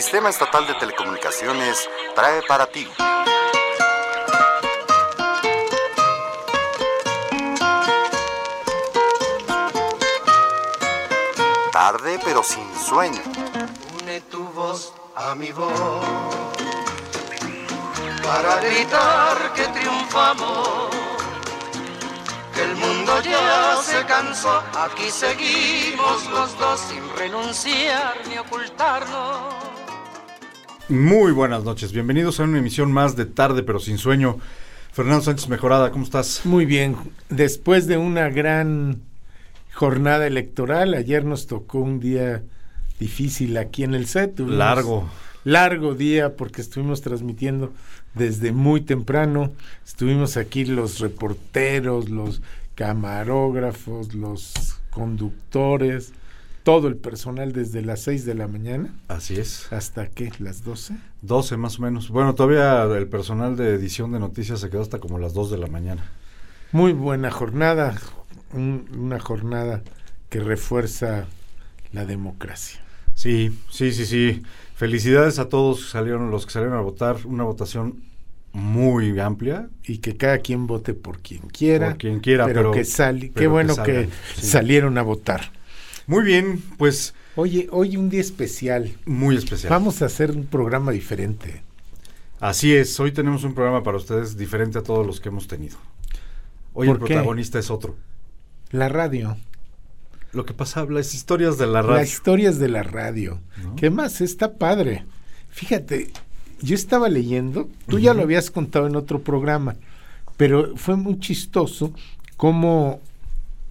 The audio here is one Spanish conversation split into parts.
Sistema Estatal de Telecomunicaciones trae para ti. Tarde pero sin sueño. Une tu voz a mi voz para gritar que triunfamos. Que el mundo ya se cansó, aquí seguimos los dos sin renunciar ni ocultarnos. Muy buenas noches, bienvenidos a una emisión más de Tarde pero sin sueño. Fernando Sánchez Mejorada, ¿cómo estás? Muy bien, después de una gran jornada electoral, ayer nos tocó un día difícil aquí en el set. tuvimos Largo. Largo día porque estuvimos transmitiendo desde muy temprano. Estuvimos aquí los reporteros, los camarógrafos, los conductores, todo el personal desde las 6 de la mañana Así es. hasta qué, las 12. 12 más o menos. Bueno, todavía el personal de edición de noticias se quedó hasta como las 2 de la mañana. Muy buena jornada, un- una jornada que refuerza la democracia. Sí, sí, sí, sí. Felicidades a todos que salieron, los que salieron a votar. Una votación muy amplia. y que cada quien vote por quien quiera. Por quien quiera, pero- que pero qué bueno que, salgan, sí. salieron a votar. Muy bien, pues Oye, hoy un día especial. muy especial. Vamos a hacer un programa diferente. Así es, hoy tenemos un programa para ustedes diferente a todos los que hemos tenido. Hoy el protagonista es otro. La radio, Lo que pasa, las historias de la las radio. historias de la radio. ¿No? ¿Qué más? Está padre. Fíjate, yo estaba leyendo, tú ya lo habías contado en otro programa, pero fue muy chistoso cómo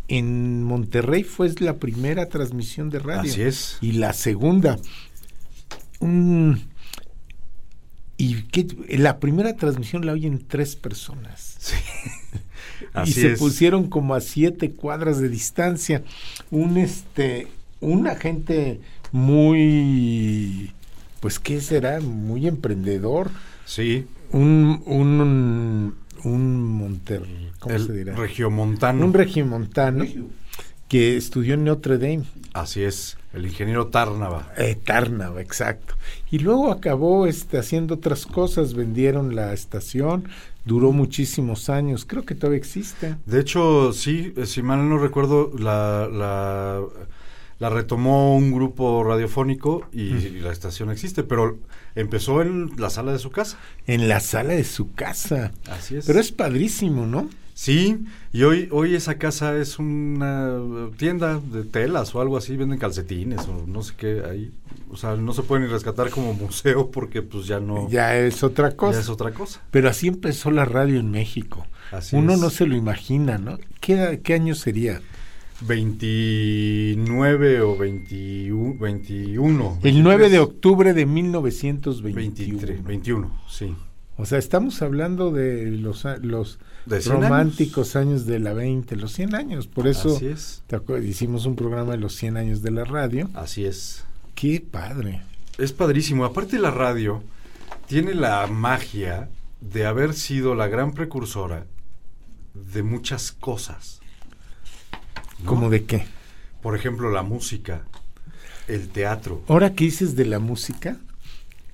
en Monterrey fue la primera transmisión de radio. Así es. Y la segunda. un- y que la primera transmisión la oyen tres personas. Así y se es. pusieron como a siete cuadras de distancia. Un este, un agente muy, pues qué será, muy emprendedor. Sí, Un, un, un Monter, ¿cómo se dirá? regiomontano. Un regimontano que estudió en Notre Dame. Así es, el ingeniero Tárnava. Eterna, exacto. Y luego acabó este, haciendo otras cosas, vendieron la estación, duró muchísimos años, creo que todavía existe. De hecho, sí, eh, si mal no recuerdo, la, la, la retomó un grupo radiofónico y, y la estación existe, pero empezó en la sala de su casa. En la sala de su casa. Así es. Pero es padrísimo, ¿no? Sí, y hoy, hoy esa casa es una tienda de telas o algo así, venden calcetines o no sé qué ahí. O sea, no se pueden ni rescatar como museo porque pues ya no... Ya es otra ya cosa. es otra cosa. Pero así empezó la radio en México. Así Uno es. no se lo imagina, ¿no? ¿Qué, qué año sería? 29 o 21, 21. El 9 de 23, octubre de 1921. 23, 21, sí. O sea, estamos hablando de los, los De 100 románticos años. de la 20, los 100 años. Por eso Así es. ¿te hicimos un programa de los 100 años de la radio. Así es. Qué padre. Es padrísimo. Aparte la radio tiene la magia de haber sido la gran precursora de muchas cosas. ¿No? ¿Cómo de qué? Por ejemplo, la música, el teatro. Ahora que dices de la música,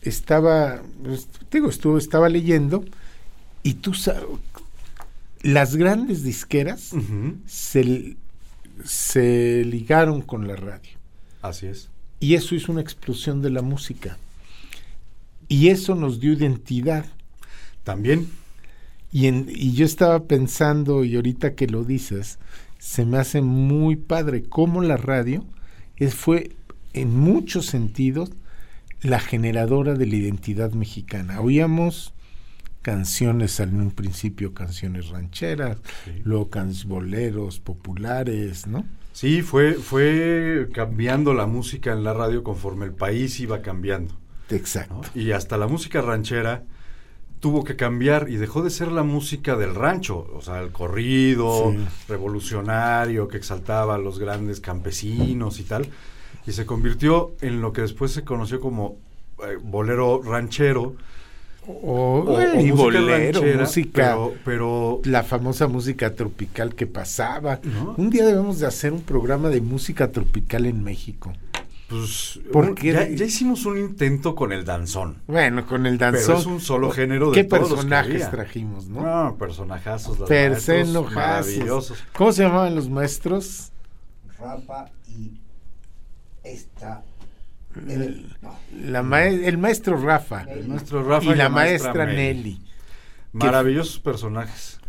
estaba, pues, digo, estuvo, estaba leyendo y tú sabes, las grandes disqueras se, se ligaron con la radio. Así es. Y eso hizo una explosión de la música. Y eso nos dio identidad. También, Y, en- y yo estaba pensando, y ahorita que lo dices, se me hace muy padre cómo la radio es, fue en muchos sentidos la generadora de la identidad mexicana. Oíamos canciones en un principio, canciones rancheras, Sí. luego can- boleros populares, ¿no? sí, fue, fue cambiando la música en la radio conforme el país iba cambiando. Exacto. ¿no? Y hasta la música ranchera tuvo que cambiar y dejó de ser la música del rancho, o sea, el corrido Sí. revolucionario que exaltaba a los grandes campesinos y tal, y se convirtió en lo que después se conoció como eh, bolero ranchero O, o, o y música bolero, ranchera, música, pero, pero la famosa música tropical que pasaba. ¿No? Un día debemos de hacer un programa de música tropical en México. Pues Porque- ya, ya hicimos un intento con el danzón. Bueno, con el Pero danzón. es un solo género de ¿Qué todos los que personajes trajimos, no? No, personajazos, los maestros Persenojazos. maravillosos. ¿Cómo se llamaban los maestros? Rafa y esta. el- no, La mae- el maestro Rafa El y la maestra Nelly. Maravillosos personajes.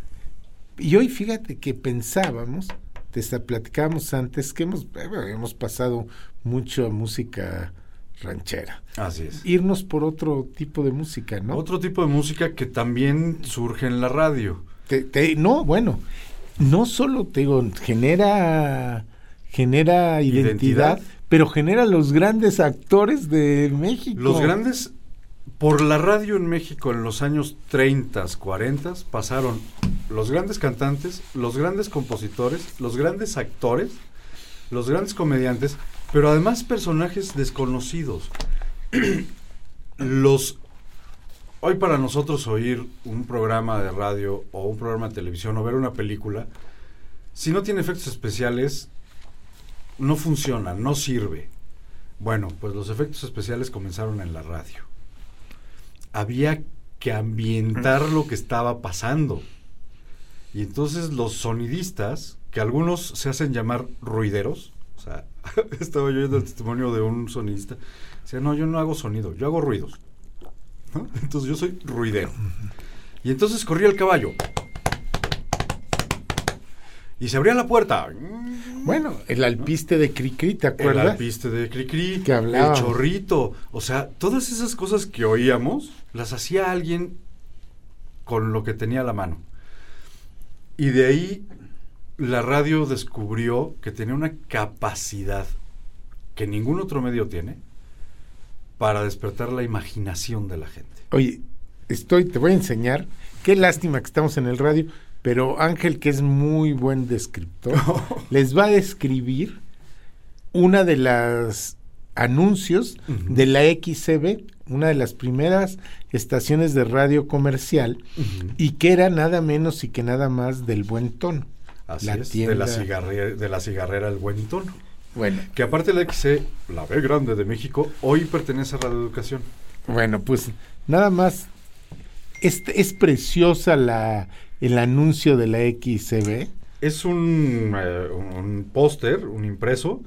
Y hoy fíjate que pensábamos, te esta- platicábamos antes que hemos, eh, hemos pasado mucho a música ranchera. Así es. Irnos por otro tipo de música, ¿no? Otro tipo de música que también surge en la radio. Te- te- no, bueno, no solo te digo, genera genera identidad, Identidad. pero genera los grandes actores de México. Los grandes, por la radio en México en los años 30, 40, pasaron los grandes cantantes, los grandes compositores, los grandes actores, los grandes comediantes, pero además personajes desconocidos. los hoy para nosotros oír un programa de radio o un programa de televisión o ver una película, si no tiene efectos especiales, no funciona, no sirve. Bueno, pues los efectos especiales comenzaron en la radio. Había que ambientar lo que estaba pasando. Y entonces los sonidistas, que algunos se hacen llamar ruideros, o sea, estaba yo oyendo el testimonio de un sonidista, decía, no, yo no hago sonido, yo hago ruidos. ¿no? Entonces yo soy ruidero. Y entonces corría el caballo. Y se abría la puerta. Bueno, el alpiste de Cricri, ¿te El acuerdas? alpiste de Cricri, Que hablaba. el chorrito, o sea, todas esas cosas que oíamos las hacía alguien con lo que tenía a la mano. Y de ahí la radio descubrió que tenía una capacidad que ningún otro medio tiene para despertar la imaginación de la gente. Oye, estoy, te voy a enseñar. Qué lástima que estamos en el radio, pero Ángel, que es muy buen descriptor, les va a describir una de las anuncios de la XCB, una de las primeras estaciones de radio comercial, y que era nada menos y que nada más del buen tono. Así La es, de la, tienda- cigarre- de la cigarrera El Buen Tono. Bueno, Que aparte la XC, la B grande de México, hoy pertenece a Radio Educación. Bueno, pues nada más. Es, es preciosa la, el anuncio de la XCB. Es un, eh, un póster, un impreso,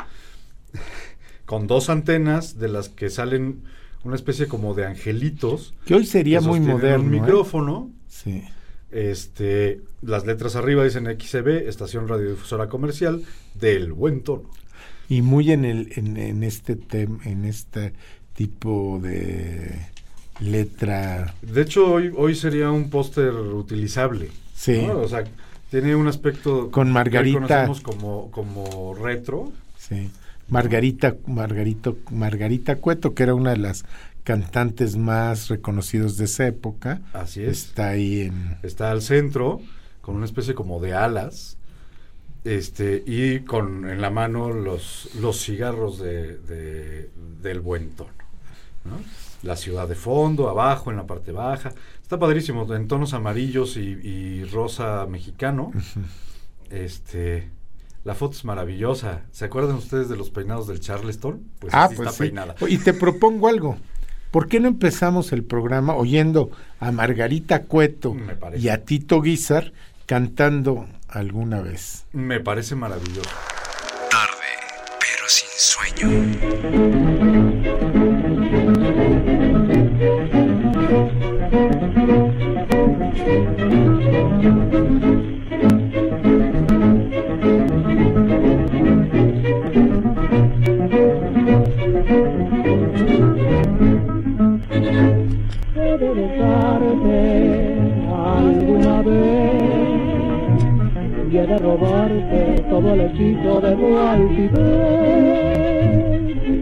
con dos antenas de las que salen una especie como de angelitos. Que hoy sería que muy moderno. Un ¿eh? micrófono. Sí. Este, las letras arriba dicen XCB, Estación Radiodifusora Comercial, del buen tono. Y muy en el en, en este tem, en este tipo de letra. De hecho, hoy, hoy sería un póster utilizable. Sí. ¿no? O sea, tiene un aspecto Con que Margarita. conocemos como, como retro. Sí. Margarita, Margarito, Margarita Cueto, que era una de las cantantes más reconocidos de esa época, Así es. está ahí en está al centro con una especie como de alas este y con en la mano los los cigarros de, de- del buen tono ¿no? la ciudad de fondo abajo en la parte baja está padrísimo en tonos amarillos y, y rosa mexicano este la foto es maravillosa ¿se acuerdan ustedes de los peinados del Charleston? pues ah, así pues está sí. peinada Y te propongo algo. ¿Por qué no empezamos el programa oyendo a Margarita Cueto y a Tito Guizar cantando alguna vez? me parece maravilloso Tarde, pero sin sueño. De robarte todo el hechizo de tu altivez.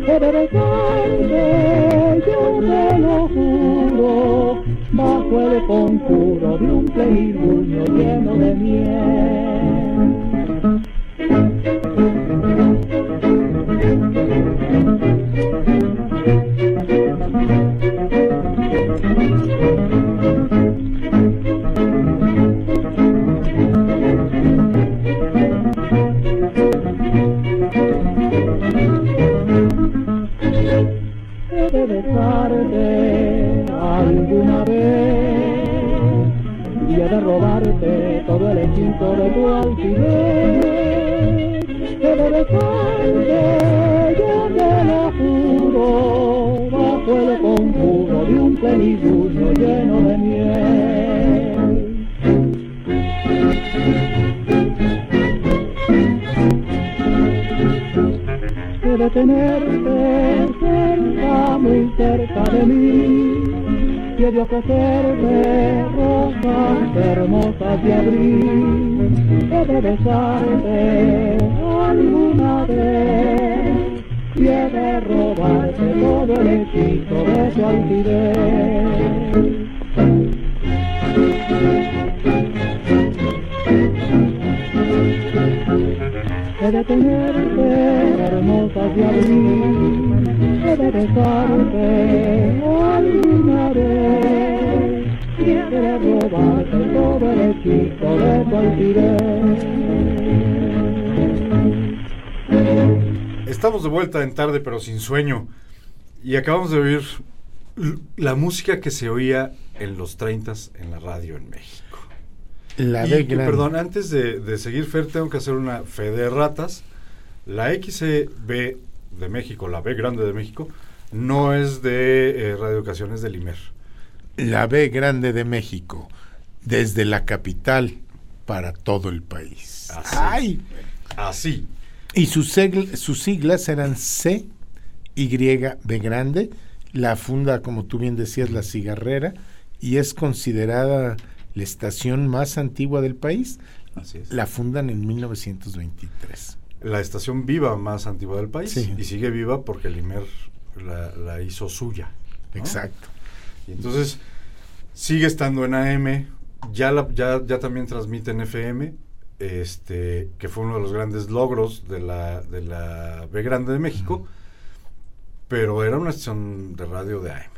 He de besarte, yo te lo juro, bajo el conjuro de un plegilunio lleno de miel. Alguna vez y he de robarte todo el hechizo de tu altivez. He de besarte, yo te lo juro, bajo el conjuro de un plenilunio lleno de miel. He de tenerte cerca, muy cerca de mí, de ofrecerte rosas hermosas de abril. He de besarte alguna vez, y he de robarte todo el hechizo de tu altivez. He de tenerte hermosas de abril, de besarte robarte todo el hechizo de tu. Estamos de vuelta en tarde pero sin sueño y acabamos de oír la música que se oía en los 30 en la radio en México. La Y que, perdón, antes de, de seguir Fer, tengo que hacer una fe de ratas. La XB de México, la B grande de México, no es de eh, Radio Educación, es del IMER. La B grande de México, desde la capital para todo el país. Así. Ay, Así. y sus, segl- sus siglas eran C, Y, B grande. La funda, como tú bien decías, la cigarrera, y es considerada la estación más antigua del país. Así es. La fundan en 1923. La estación viva más antigua del país. Sí. Y sigue viva porque el IMER la, la hizo suya. ¿no? Exacto. Y entonces sigue estando en AM, ya, la, ya, ya también transmite en FM, este, que fue uno de los grandes logros de la, de la B Grande de México, pero era una estación de radio de AM.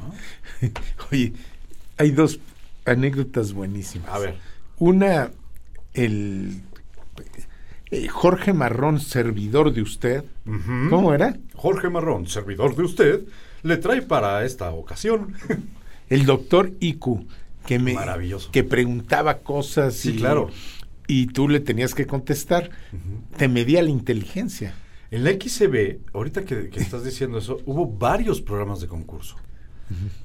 ¿no? Oye, hay dos anécdotas buenísimas. A ver, Una, el eh, Jorge Marrón, servidor de usted. ¿Cómo era? Jorge Marrón, servidor de usted, le trae para esta ocasión. El doctor Iku, que me Maravilloso. que preguntaba cosas Sí, y, claro. y tú le tenías que contestar. Te medía la inteligencia. En la XCB, ahorita que, que estás diciendo eso, hubo varios programas de concurso.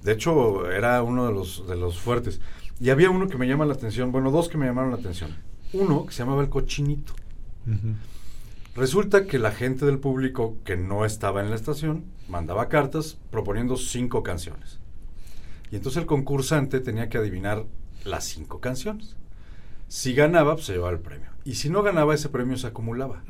De hecho, era uno de los, de los fuertes. Y había uno que me llama la atención, bueno, dos que me llamaron la atención. Uno que se llamaba El Cochinito. Resulta que la gente del público que no estaba en la estación mandaba cartas proponiendo cinco canciones. Y entonces el concursante tenía que adivinar las cinco canciones. Si ganaba, pues se llevaba el premio. Y si no ganaba, ese premio se acumulaba.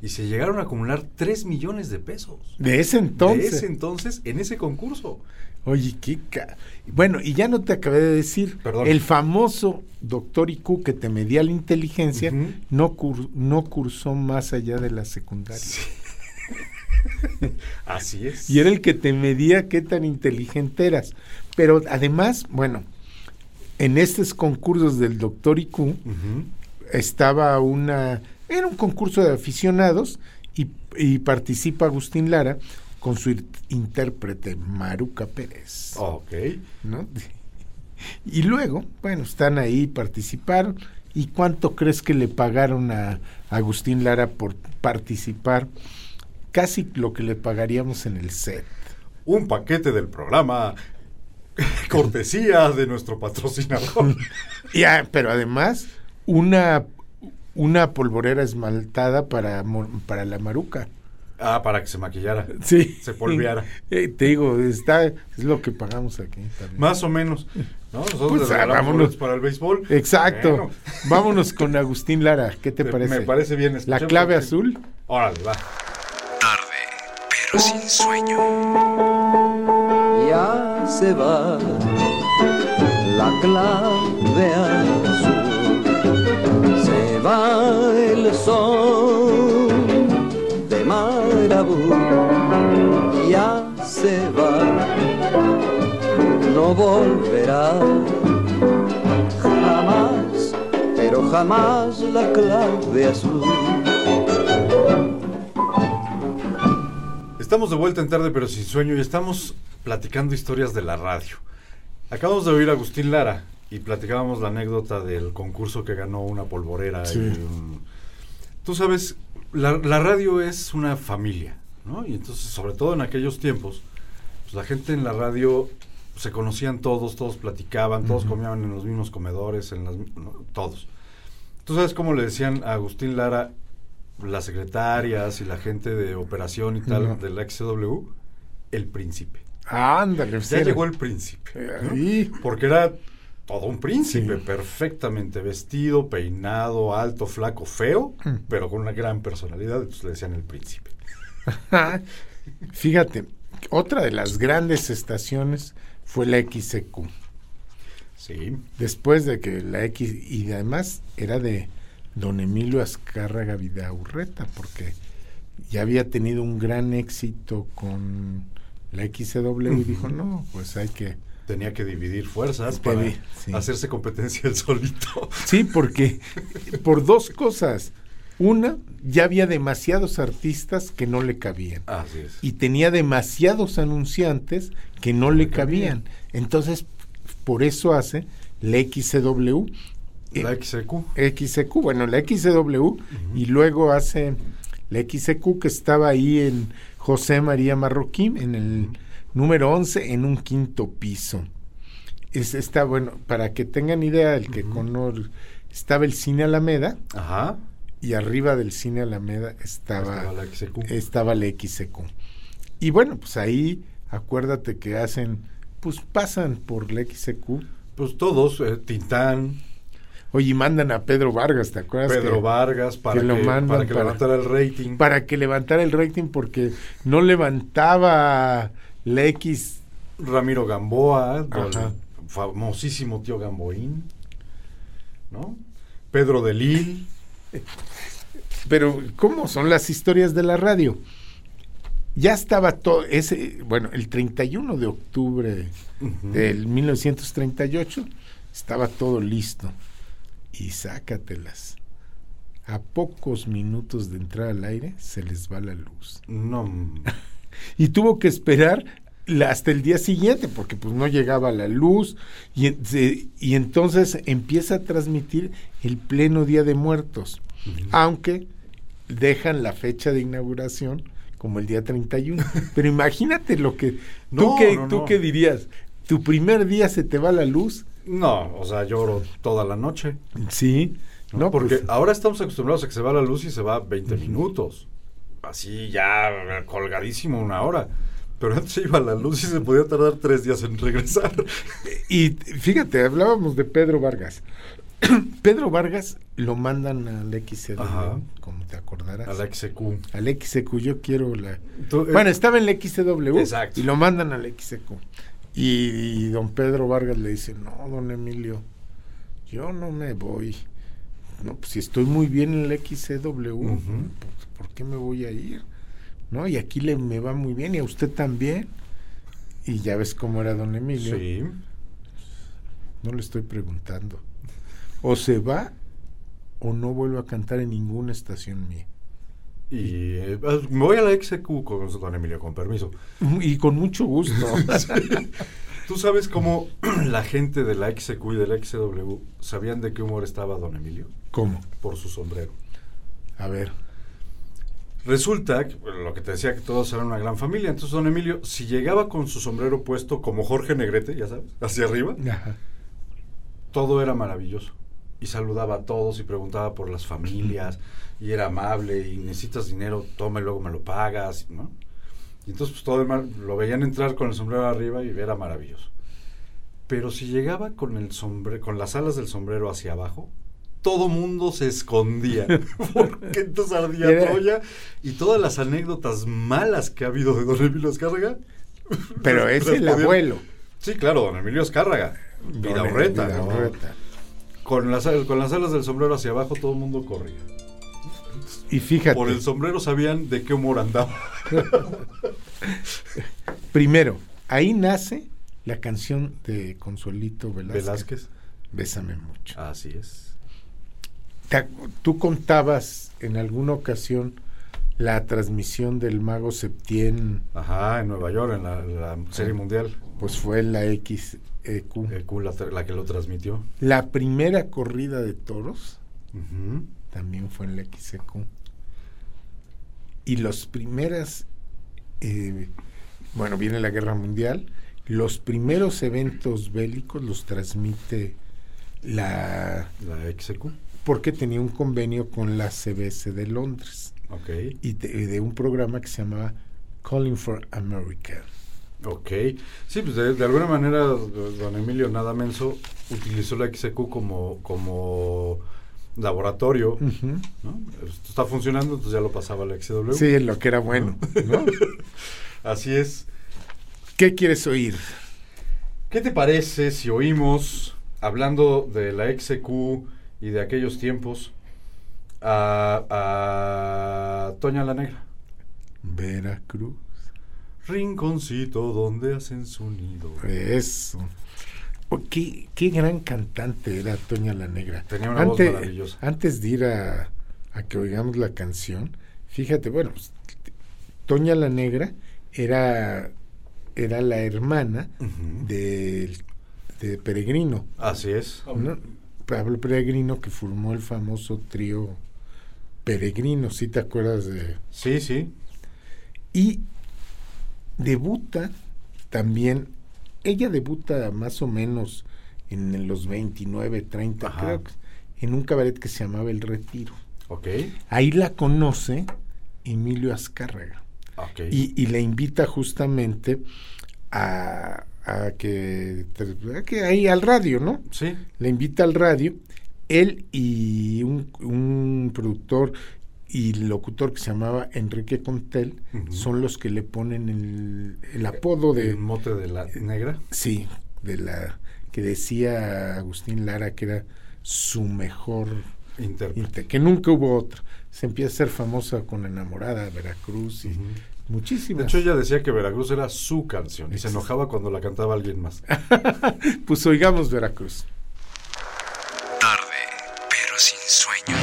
Y se llegaron a acumular 3 millones de pesos. De ese entonces. De ese entonces, en ese concurso. Oye, qué ca- Bueno, y ya no te acabé de decir. Perdón. El famoso doctor Iku que te medía la inteligencia no, cur- no cursó más allá de la secundaria. Así es. Y era el que te medía qué tan inteligente eras. Pero además, bueno, en estos concursos del doctor IQ estaba una... Era un concurso de aficionados y, y participa Agustín Lara con su intérprete Maruca Pérez. Ok. ¿no? Y luego, bueno, están ahí, participaron. ¿Y cuánto crees que le pagaron a Agustín Lara por participar? Casi lo que le pagaríamos en el set. Un paquete del programa. Cortesía de nuestro patrocinador. Ya, pero además, una, una polvorera esmaltada para, para la maruca. Ah, para que se maquillara. Sí. Se polveara. Eh, te digo, está, es lo que pagamos aquí también. Más o menos. ¿no? Nosotros Pues, ah, vámonos. para el béisbol. Exacto. Bueno, Vámonos con Agustín Lara. ¿Qué te parece? Me parece bien. La Escuchemos clave aquí. azul. Órale, va. Tarde, pero sin sueño. ya se va la clave azul. Se va el sol ya se va, no volverá jamás, pero jamás la clave azul. Estamos de vuelta en tarde, pero sin sueño, y estamos platicando historias de la radio. Acabamos de oír a Agustín Lara y platicábamos la anécdota del concurso que ganó una polvorera. Sí. y un- Tú sabes, la, la radio es una familia, ¿no? Y entonces, sobre todo en aquellos tiempos, pues la gente en la radio se conocían todos, todos platicaban, todos comían en los mismos comedores, en las, ¿no? todos. ¿Tú sabes cómo le decían a Agustín Lara las secretarias y la gente de operación y tal No. de la XW? El príncipe. Ándale, Ya llegó el príncipe. ¿no? Ahí. Porque era todo un príncipe, Sí. perfectamente vestido, peinado, alto, flaco, feo, Mm. pero con una gran personalidad, entonces le decían el príncipe. Fíjate, otra de las grandes estaciones fue la XCQ. Sí. Después de que la X, y además era de don Emilio Azcárraga Vidaurreta, porque ya había tenido un gran éxito con la XCW y dijo, no, pues hay que... Tenía que dividir fuerzas para vi, sí. hacerse competencia el solito. Sí, porque por dos cosas. Una, ya había demasiados artistas que no le cabían. Así es. y tenía demasiados anunciantes que no le cabían. Entonces, por eso hace la XCW, eh, la XQ. XCQ, bueno, la XCW, y luego hace la XCQ que estaba ahí en José María Marroquín, en el número 11, en un quinto piso. Es, está bueno, para que tengan idea, el que cono- estaba el Cine Alameda, Ajá. y arriba del Cine Alameda estaba Estaba la XQ. estaba la. Y bueno, pues ahí acuérdate que hacen, pues pasan por la XCQ. Pues todos, eh, Tintán, Oye, y mandan a Pedro Vargas, ¿te acuerdas? Pedro que- Vargas, para que que, lo mandan para que para- levantara el rating. Para que levantara el rating porque no levantaba la X. Ramiro Gamboa, don- famosísimo tío Gamboín, ¿no? Pedro de Lille. Pero, ¿cómo son las historias de la radio? Ya estaba todo, ese, bueno, el 31 de octubre del 1938 estaba todo listo. Y sácatelas. A pocos minutos de entrar al aire se les va la luz. No, Y tuvo que esperar hasta el día siguiente porque pues no llegaba la luz y, entonces empieza a transmitir el pleno Día de Muertos. Aunque dejan la fecha de inauguración como el día 31. Pero imagínate lo que... ¿Tú, qué, no, ¿tú no. qué dirías? ¿Tu primer día se te va la luz? no, o sea, lloro toda la noche. Sí. No, No, porque pues, ahora estamos acostumbrados a que se va la luz y se va 20 minutos. Así ya colgadísimo una hora. Pero antes se iba la luz y se podía tardar tres días en regresar. Y fíjate, hablábamos de Pedro Vargas. Pedro Vargas lo mandan al XCW, Ajá. como te acordarás. A la XQ. Al XCQ, yo quiero la... Eh, Bueno, estaba en la XCW Exacto. y lo mandan al XCQ. Y, y don Pedro Vargas le dice, no, don Emilio, yo no me voy. No, pues si estoy muy bien en el XCW, Ujú. pues, ¿por qué me voy a ir? ¿No? Y aquí le me va muy bien y a usted también. Y ya ves cómo era don Emilio. Sí. No le estoy preguntando. O se va o no vuelve a cantar en ninguna estación mía. Y eh, me voy a la XQ con don Emilio, con permiso. Y con mucho gusto. ¿Tú sabes cómo la gente de la XQ y de la XW sabían de qué humor estaba don Emilio? ¿Cómo? Por su sombrero. A ver. Resulta, que, bueno, lo que te decía, que todos eran una gran familia. Entonces, don Emilio, si llegaba con su sombrero puesto como Jorge Negrete, ya sabes, hacia arriba, Ajá. todo era maravilloso. Y saludaba a todos y preguntaba por las familias. Y era amable. Y necesitas dinero, toma y luego me lo pagas. ¿no? Y entonces, pues todo el mar- lo veían entrar con el sombrero arriba y era maravilloso. Pero si llegaba con el sombrero, con las alas del sombrero hacia abajo, todo mundo se escondía. Porque entonces ardía Era- Troya. Y todas las anécdotas malas que ha habido de don Emilio Azcárraga. Pero las- es el podían- abuelo. Sí, claro, don Emilio Azcárraga. Vidaurreta. ¿no? Vidaurreta. Con las, con las alas del sombrero hacia abajo todo el mundo corría. Y fíjate, Por el sombrero sabían de qué humor andaba. primero, ahí nace la canción de Consuelito Velázquez. Velázquez. Bésame mucho. Así es. Te Tú contabas en alguna ocasión la transmisión del mago Septién, Ajá, en Nueva York, en la, la serie mundial. pues fue la XEQ. Q la, que lo transmitió. La primera corrida de toros también fue en la XEQ. Y las primeras, eh, bueno, viene la guerra mundial, los primeros eventos bélicos los transmite la... La XQ. Porque tenía un convenio con la CBS de Londres Ok. y de, de un programa que se llamaba Calling for America. Ok. Sí, pues de, de alguna manera do- don Emilio Nada Menso utilizó la XQ como, como laboratorio. Ujú. ¿no? Esto está funcionando, entonces ya lo pasaba la XW. Sí, en lo que era bueno. ¿no? Así es. ¿Qué quieres oír? ¿Qué te parece si oímos, hablando de la XQ y de aquellos tiempos, a, a Toña la Negra? Veracruz. Rinconcito donde hacen su nido. Eso. Oh, qué, qué gran cantante era Toña la Negra. Tenía una voz maravillosa. Antes de ir a, a que oigamos la canción, fíjate, bueno, pues, Toña la Negra era, era la hermana Ujú. de, de Peregrino. Así es. ¿no? Pablo Peregrino que formó el famoso trío Peregrino, si te acuerdas de... Sí, sí. Y debuta también, ella debuta más o menos en los 29, 30, Ajá. creo, en un cabaret que se llamaba El Retiro. Ahí la conoce Emilio Azcárraga y, y le invita justamente a, a que, a que ahí al radio, ¿no? sí. le invita al radio, él y un, un productor y locutor que se llamaba Enrique Contel son los que le ponen el, el apodo de El mote de la negra. sí de la que decía Agustín Lara que era su mejor Intérprete. que nunca hubo otro se empieza a ser famosa con Enamorada Veracruz y. muchísimas De hecho, ella decía que Veracruz era su canción y se enojaba cuando la cantaba alguien más. pues oigamos Veracruz Tarde, pero sin sueño.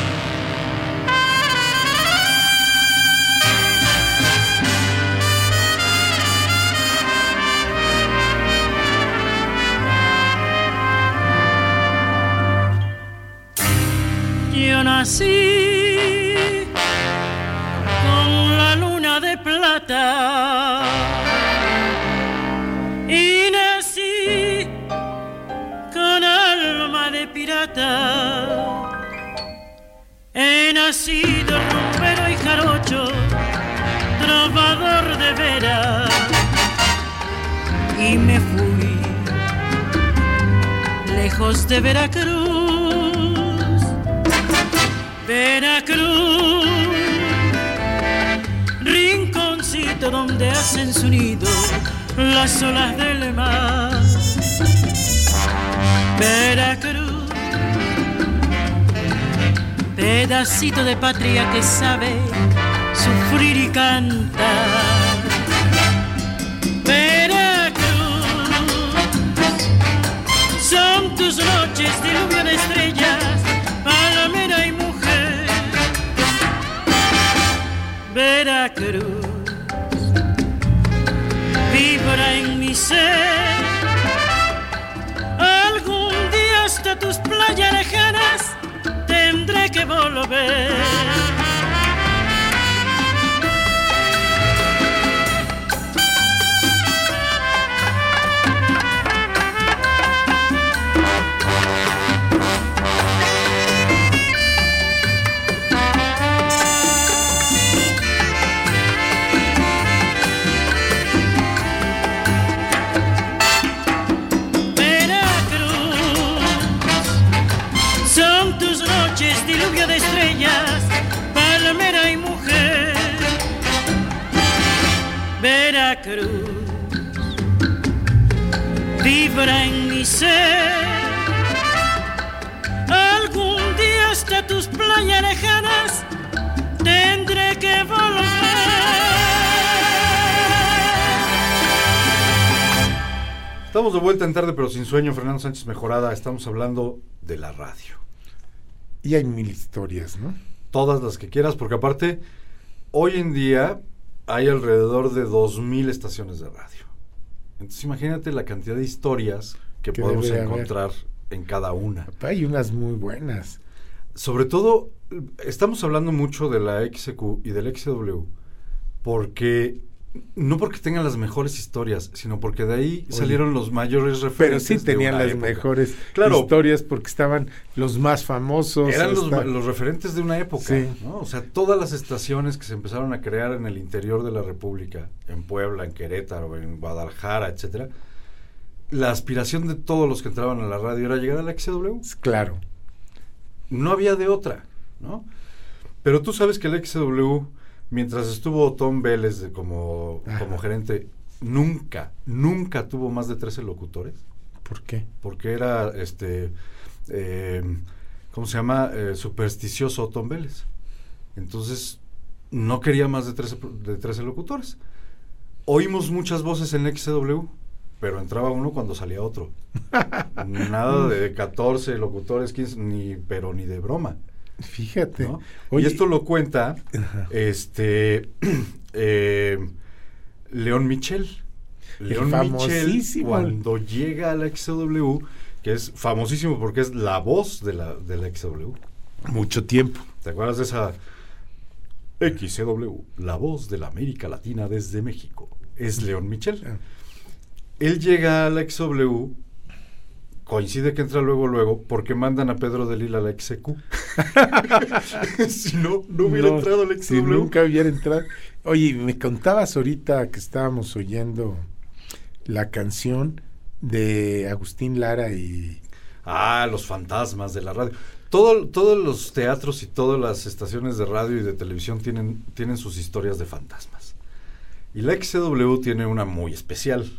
Yo nací de plata y nací con alma de pirata. He nacido rumbero y jarocho, trovador de veras y me fui lejos de Veracruz. Veracruz, donde hacen su nido las olas del mar. Veracruz, pedacito de patria que sabe sufrir y cantar. Veracruz, son tus noches diluvio de estrellas, palmera y mujer. Veracruz, vibra en mi ser. Algún día hasta tus playas lejanas tendré que volver. Vibra en mi ser. Algún día hasta tus playas lejanas tendré que volver. Estamos de vuelta en tarde, pero sin sueño. Fernando Sánchez Mejorada. Estamos hablando de la radio. y hay mil historias, ¿no? Todas las que quieras, porque aparte, Hoy en día hay alrededor de 2.000 estaciones de radio. Entonces imagínate la cantidad de historias que Que podemos encontrar en cada una. Hay unas muy buenas. Sobre todo, estamos hablando mucho de la XQ y del XW, porque no porque tengan las mejores historias, sino porque de ahí Oye, salieron los mayores Pero referentes. sí de tenían las época. mejores Claro. historias porque estaban los más famosos. Eran los, referentes de una época, Sí. ¿no? O sea, todas las estaciones que se empezaron a crear en el interior de la República, en Puebla, en Querétaro, en Guadalajara, etcétera, la aspiración de todos los que entraban a la radio era llegar a la XW. Claro. No había de otra, ¿no? Pero tú sabes que el XW, mientras estuvo Tom Vélez como, como gerente, nunca, nunca tuvo más de 13 locutores ¿Por qué? porque era este eh, ¿cómo se llama? Eh, supersticioso Tom Vélez. Entonces, no quería más de 13, pro- de 13 locutores. Oímos muchas voces en XW, pero entraba uno cuando salía otro. Nada de 14 locutores, 15, ni, pero ni de broma. Fíjate. ¿no? Oye, y esto lo cuenta Ajá. este eh, León Michel. El León Michel, cuando llega a la XW, que es famosísimo porque es la voz de la, de la XW. mucho tiempo. ¿Te acuerdas de esa XW, la voz de la América Latina desde México? Es León Michel. Ah. Él llega a la XW, coincide que entra luego, luego, porque mandan a Pedro de Lila a la XQ. si no, no hubiera No, entrado la XW. Si nunca hubiera entrado. Oye, me contabas ahorita que estábamos oyendo la canción de Agustín Lara y Ah, los fantasmas de la radio. Todo, todos los teatros y todas las estaciones de radio y de televisión tienen, tienen sus historias de fantasmas. Y la XW tiene una muy especial,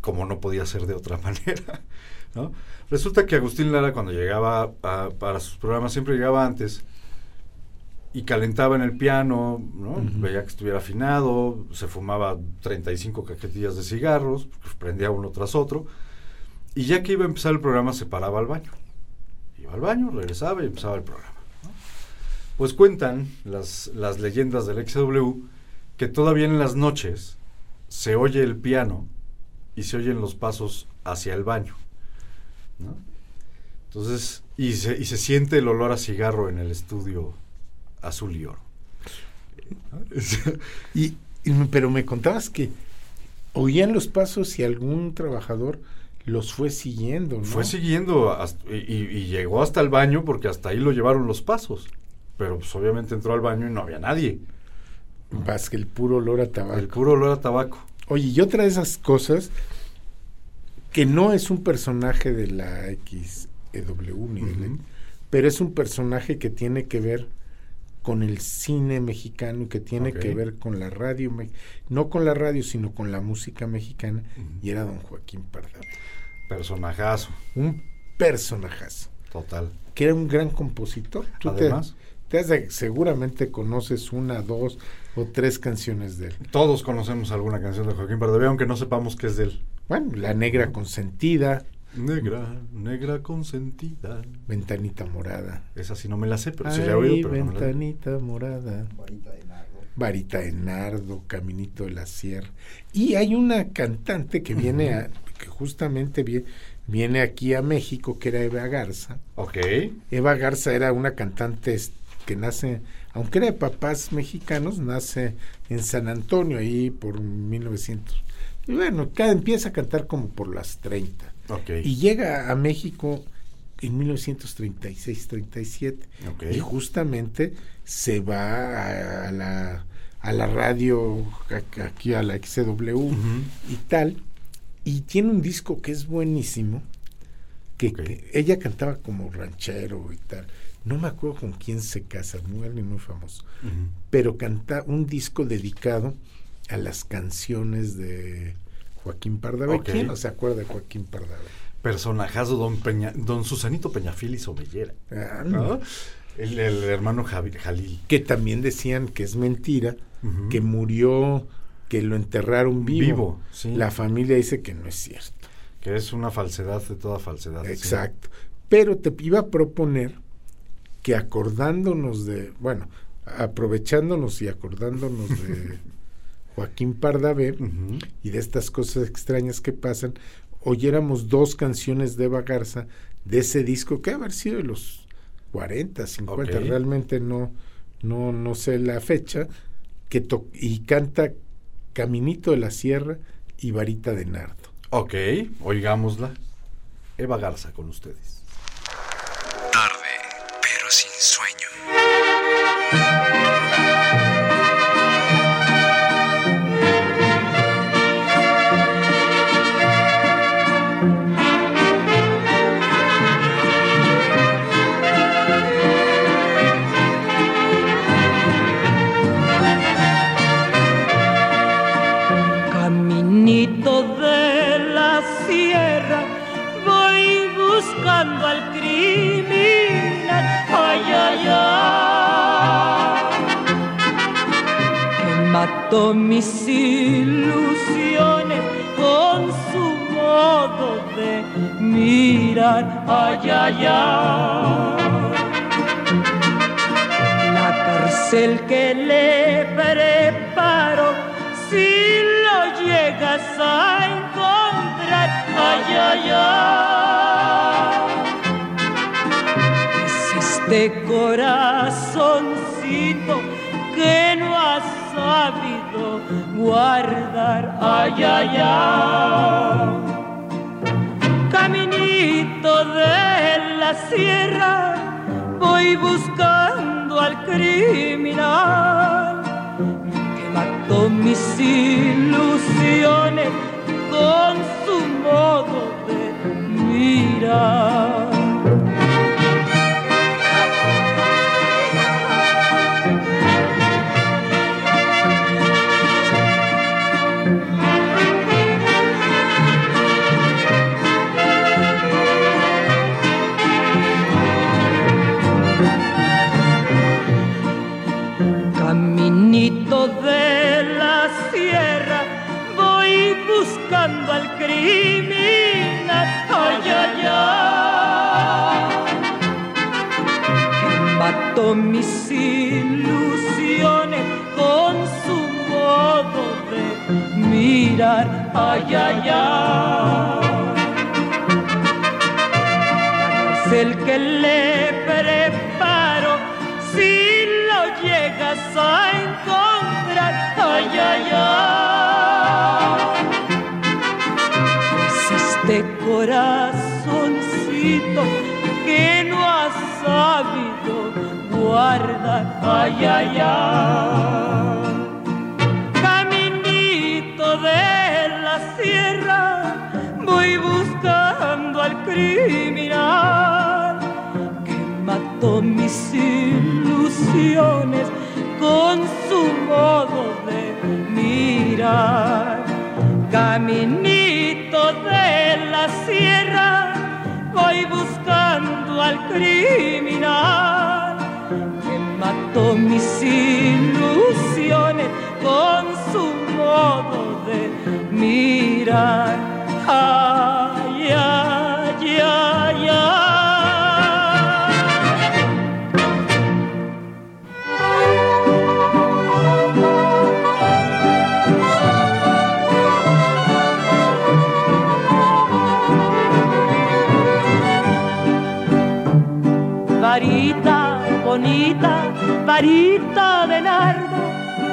como no podía ser de otra manera. ¿No? Resulta que Agustín Lara cuando llegaba a- para sus programas siempre llegaba antes y calentaba en el piano, ¿no? Veía que estuviera afinado, se fumaba 35 cajetillas de cigarros, pues, prendía uno tras otro. Y ya que iba a empezar el programa, se paraba al baño. Iba al baño, regresaba y empezaba el programa. ¿no? Pues cuentan las, las leyendas del XW que todavía en las noches se oye el piano y se oyen los pasos hacia el baño. ¿No? Entonces, y se, y se siente el olor a cigarro en el estudio azul y oro. Y, y- pero me contabas que oían los pasos y algún trabajador los fue siguiendo, ¿no? Fue siguiendo hasta- y, y- y llegó hasta el baño porque hasta ahí lo llevaron los pasos. Pero pues obviamente entró al baño y no había nadie. Más que el puro olor a tabaco. El puro olor a tabaco. Oye, y otra de esas cosas que no es un personaje de la XEW, Ujú. pero es un personaje que tiene que ver con el cine mexicano y que tiene que ver con la radio, no con la radio, sino con la música mexicana, y era don Joaquín Pardavé. Personajazo. Un personajazo, Total. que era un gran compositor. Tú te- Además, te has de- seguramente conoces una, dos o tres canciones de él. todos conocemos alguna canción de Joaquín Pardavé, aunque no sepamos que es de él. Bueno, La Negra Consentida, Negra, negra consentida. Ventanita Morada. Esa sí no me la sé, pero sí la he Ay, oído, pero no me la- ventanita morada. Varita de nardo. Varita de Nardo, Caminito de la Sierra. Y hay una cantante que viene a, que justamente vie- viene aquí a México, que era Eva Garza. Ok. Eva Garza era una cantante que nace, aunque era de papás mexicanos, nace en San Antonio, ahí por 1900. Y bueno, cada, empieza a cantar como por las 30. Ok. Y llega a México en 1936-37. ok. Y justamente se va a, a la, a la radio, aquí a la XW y tal. Y tiene un disco que es buenísimo, que, ella cantaba como ranchero y tal. No me acuerdo con quién se casa, muy, muy famoso. Pero canta un disco dedicado a las canciones de Joaquín Pardavé. ¿Quién no se acuerda de Joaquín Pardavé? Personajazo, don, Peña, don Susanito Peñafil y Sobellera. Ah, ¿no? El, el hermano Javi- Jalil. Que también decían que es mentira, que murió, que lo enterraron vivo. Vivo, sí. La familia dice que no es cierto. Que es una falsedad de toda falsedad. sí. Exacto. Pero te iba a proponer que acordándonos de, bueno, aprovechándonos y acordándonos de Joaquín Pardavé y de estas cosas extrañas que pasan, oyéramos dos canciones de Eva Garza de ese disco que ha haber sido de los 40, 50, Ok. realmente no, no, no sé la fecha, que to- y canta Caminito de la Sierra y Varita de Nardo. Ok, oigámosla. Eva Garza con ustedes. Tarde, pero sin sueño. Mis ilusiones con su modo de mirar. Ay, ay la cárcel que le preparo si lo llegas a encontrar. Ay, ay, ay. Es este corazoncito que no ha sabido guardar. Ay, ay, caminito de la sierra, voy buscando al criminal que mató mis ilusiones con su modo de mirar. Mirar. Ay, ay, ay. es el que le preparo si lo llegas a encontrar. Ay, ay, ay. Es este corazoncito que no ha sabido guardar. Ay, ay, ay. Con su modo de mirar. Caminito de la sierra, voy buscando al criminal que mató mis ilusiones con su modo de mirar. Ay, varita de nardo,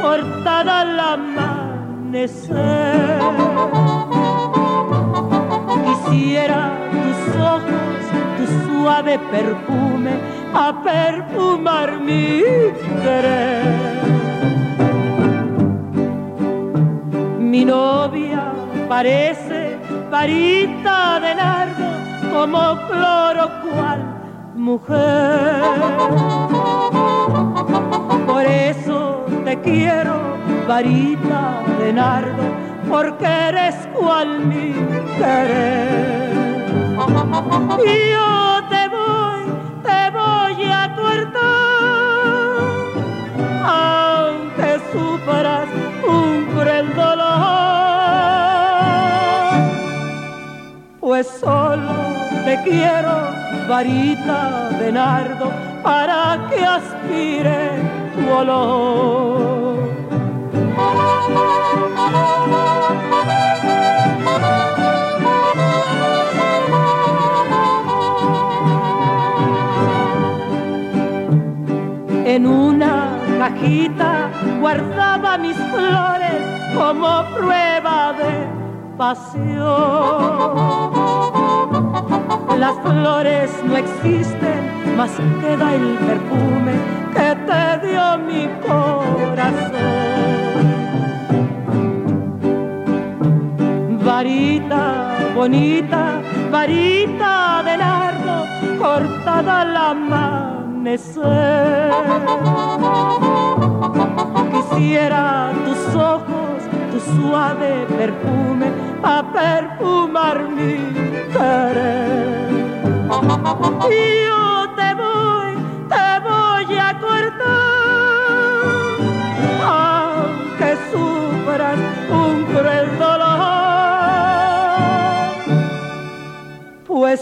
cortada al amanecer. Quisiera tus ojos, tu suave perfume, a perfumar mi querer. Mi novia parece varita de nardo, como cloro cual mujer. Por eso te quiero, varita de nardo, porque eres cual mi querer. Y yo te voy, te voy a cortar, aunque sufras un cruel dolor pues solo te quiero, varita de nardo, para que aspire tu olor. En una cajita guardaba mis flores como prueba de pasión. Las flores no existen, mas queda el perfume que te dio mi corazón. Varita bonita, varita de nardo, cortada al amanecer. Quisiera tus ojos, tu suave perfume, a perfumar mi querer. Yo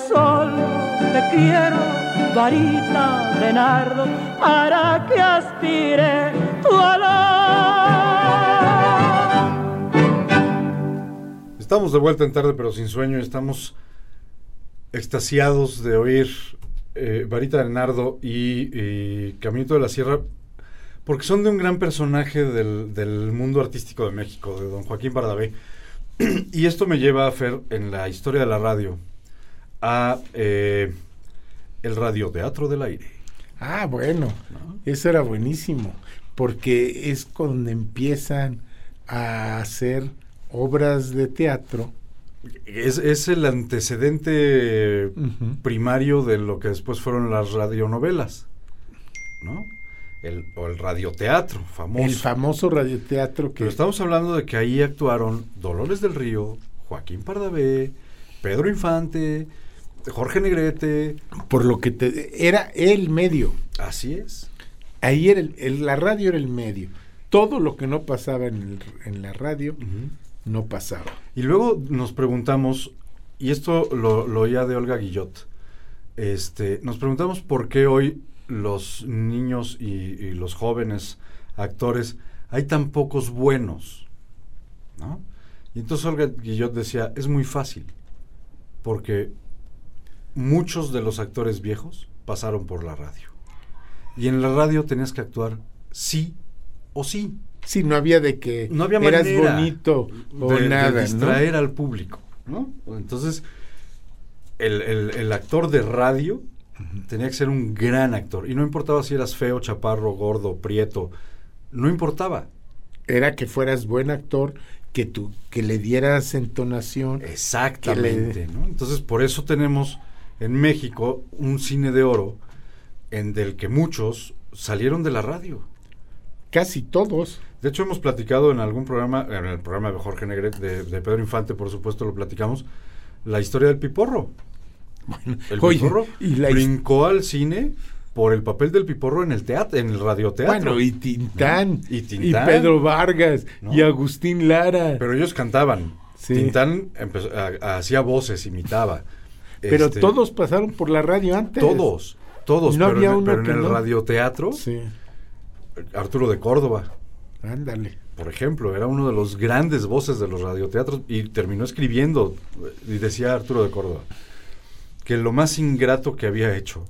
Solo te quiero, varita de para que aspire tu olor. Estamos de vuelta en tarde, pero sin sueño. Estamos extasiados de oír eh, Varita de y, y Caminito de la Sierra, porque son de un gran personaje del, mundo artístico de México, de don Joaquín Bardabé. y esto me lleva a Fer, en la historia de la radio, a eh, el radioteatro del aire. Ah, bueno, eso era buenísimo, porque es cuando empiezan a hacer obras de teatro. Es, es el antecedente primario de lo que después fueron las radionovelas, ¿no? El, o el radioteatro famoso. El famoso radioteatro que Pero estamos hablando de que ahí actuaron Dolores del Río, Joaquín Pardavé, Pedro Infante, Jorge Negrete. por lo que te, era el medio. Así es. Ahí era el, el- la radio era el medio. Todo lo que no pasaba en, el- en la radio no pasaba. Y luego nos preguntamos, y esto lo, lo oía de Olga Guillot, este, nos preguntamos por qué hoy los niños y, y los jóvenes actores hay tan pocos buenos, ¿no? Y entonces Olga Guillot decía, es muy fácil, porque muchos de los actores viejos pasaron por la radio. Y en la radio tenías que actuar sí o sí. Sí, no había de que No había eras bonito o de, de nada, ¿no? distraer al público, ¿no? Entonces, el, el- el actor de radio tenía que ser un gran actor. Y no importaba si eras feo, chaparro, gordo, prieto. No importaba. Era que fueras buen actor, que tú, que le dieras entonación. Exactamente, ¿no? Entonces, por eso tenemos en México un cine de oro en del que muchos salieron de la radio. Casi todos. De hecho, hemos platicado en algún programa, en el programa de Jorge Negret, de, de Pedro Infante, por supuesto, lo platicamos, la historia del Piporro. el oye, Piporro y la brincó al cine por el papel del Piporro en el teatro, en el radioteatro. Bueno, y Tintán, ¿no? Y y. Pedro Vargas, ¿no? y Agustín Lara. Pero ellos cantaban. Sí. Tintán hacía voces, imitaba. Pero Este, todos pasaron por la radio antes. Todos, todos. No pero había en, uno pero en el no. radioteatro, Sí, Arturo de Córdoba, ándale. por ejemplo, era uno de los grandes voces de los radioteatros y terminó escribiendo, y decía Arturo de Córdoba, que lo más ingrato que había hecho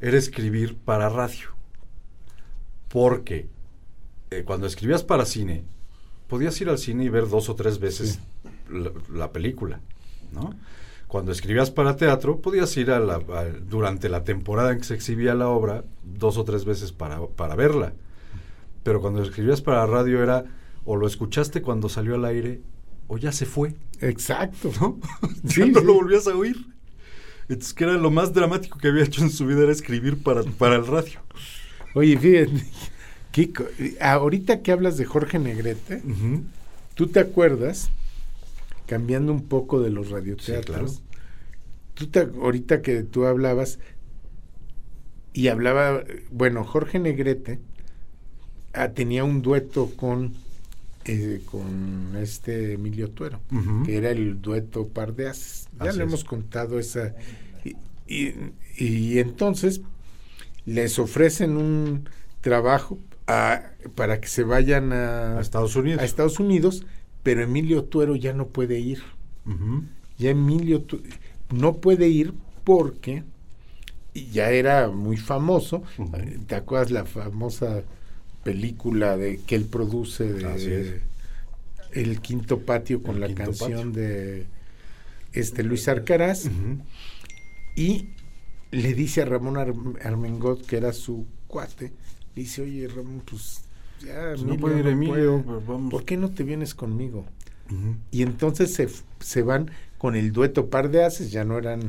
era escribir para radio. Porque eh, cuando escribías para cine, podías ir al cine y ver dos o tres veces la, la película, ¿no? Cuando escribías para teatro, podías ir a la, a- durante la temporada en que se exhibía la obra dos o tres veces para, para verla. Pero cuando escribías para radio era o lo escuchaste cuando salió al aire o ya se fue, Exacto. ¿no? Sí, ya no sí. lo volvías a oír. Entonces, que era lo más dramático que había hecho en su vida era escribir para, para el radio. Oye, fíjate, Kiko, ahorita que hablas de Jorge Negrete. ¿tú te acuerdas, cambiando un poco de los radioteatros, claro. tú te, ahorita que tú hablabas, y hablaba, bueno, Jorge Negrete ah, tenía un dueto con, eh, con este Emilio Tuero, que era el dueto Par de Haces. Ya Así le es. hemos contado esa, Y, y entonces les ofrecen un trabajo a- para que se vayan a, A Estados Unidos. a Estados Unidos, pero Emilio Tuero ya no puede ir. Ya Emilio Tu- no puede ir porque ya era muy famoso. Ujú. ¿Te acuerdas la famosa película de que él produce de. El Quinto Patio con El la canción de este Luis Arcaraz? Y le dice a Ramón Ar- Armengot, que era su cuate, dice, oye Ramón, pues ya Pues no puede ir no Emilio, puede. pues vamos. ¿por qué no te vienes conmigo? Y entonces se, se van con el dueto par de haces, ya no eran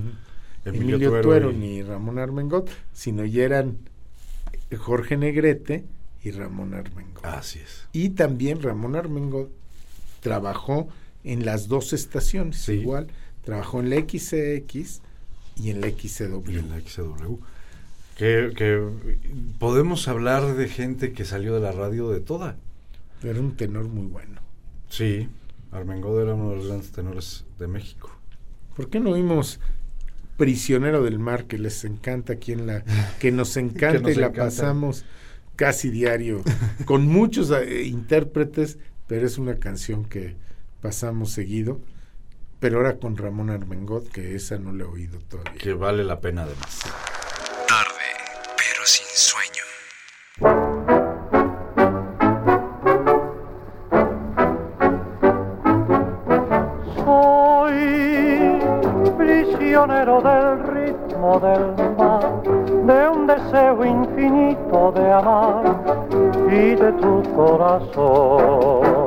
Emilio Emilio, Tuero y- ni Ramón Armengot, sino ya eran Jorge Negrete y Ramón Armengot. Así es. Y también Ramón Armengot trabajó en las dos estaciones, Sí. igual, trabajó en la XCX y en la XCW. Y en la. Que, que podemos hablar de gente que salió de la radio de toda. Era un tenor muy bueno. Sí, Armengol era uno de los grandes tenores de México. ¿Por qué no vimos Prisionero del Mar, que les encanta aquí en la... que nos encanta nos y la encanta. pasamos casi diario, con muchos eh, intérpretes, pero es una canción que pasamos seguido, pero ahora con Ramón Armengot, que esa no la he oído todavía. Que vale la pena además. Sin sueño. Soy prisionero del ritmo del mar, de un deseo infinito de amar y de tu corazón.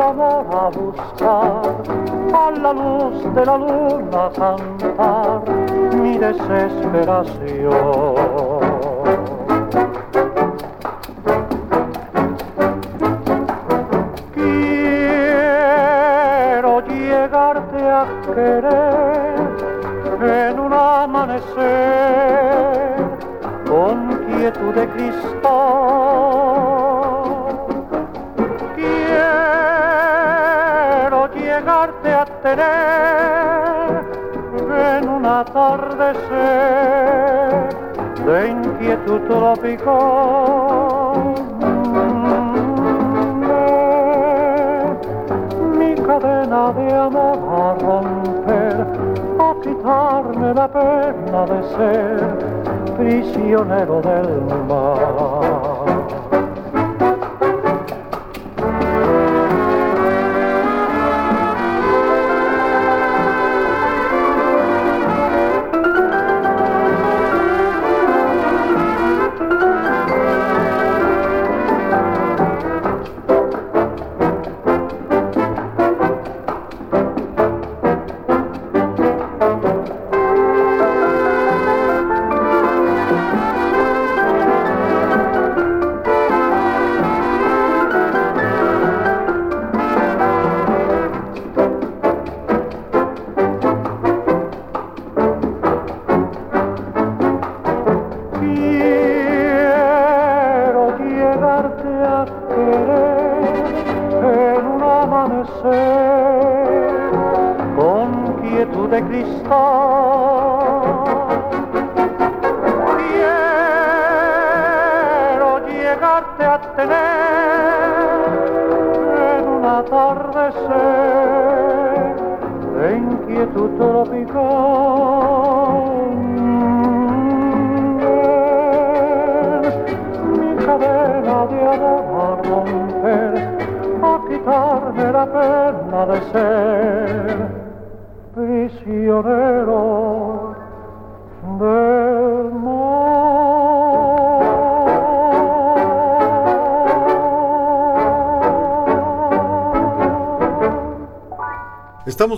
A buscar, a la luz de la luna cantar mi desesperación. Quiero llegarte a querer tropical. Mi cadena de amor a romper, a quitarme la pena de ser prisionero del mar.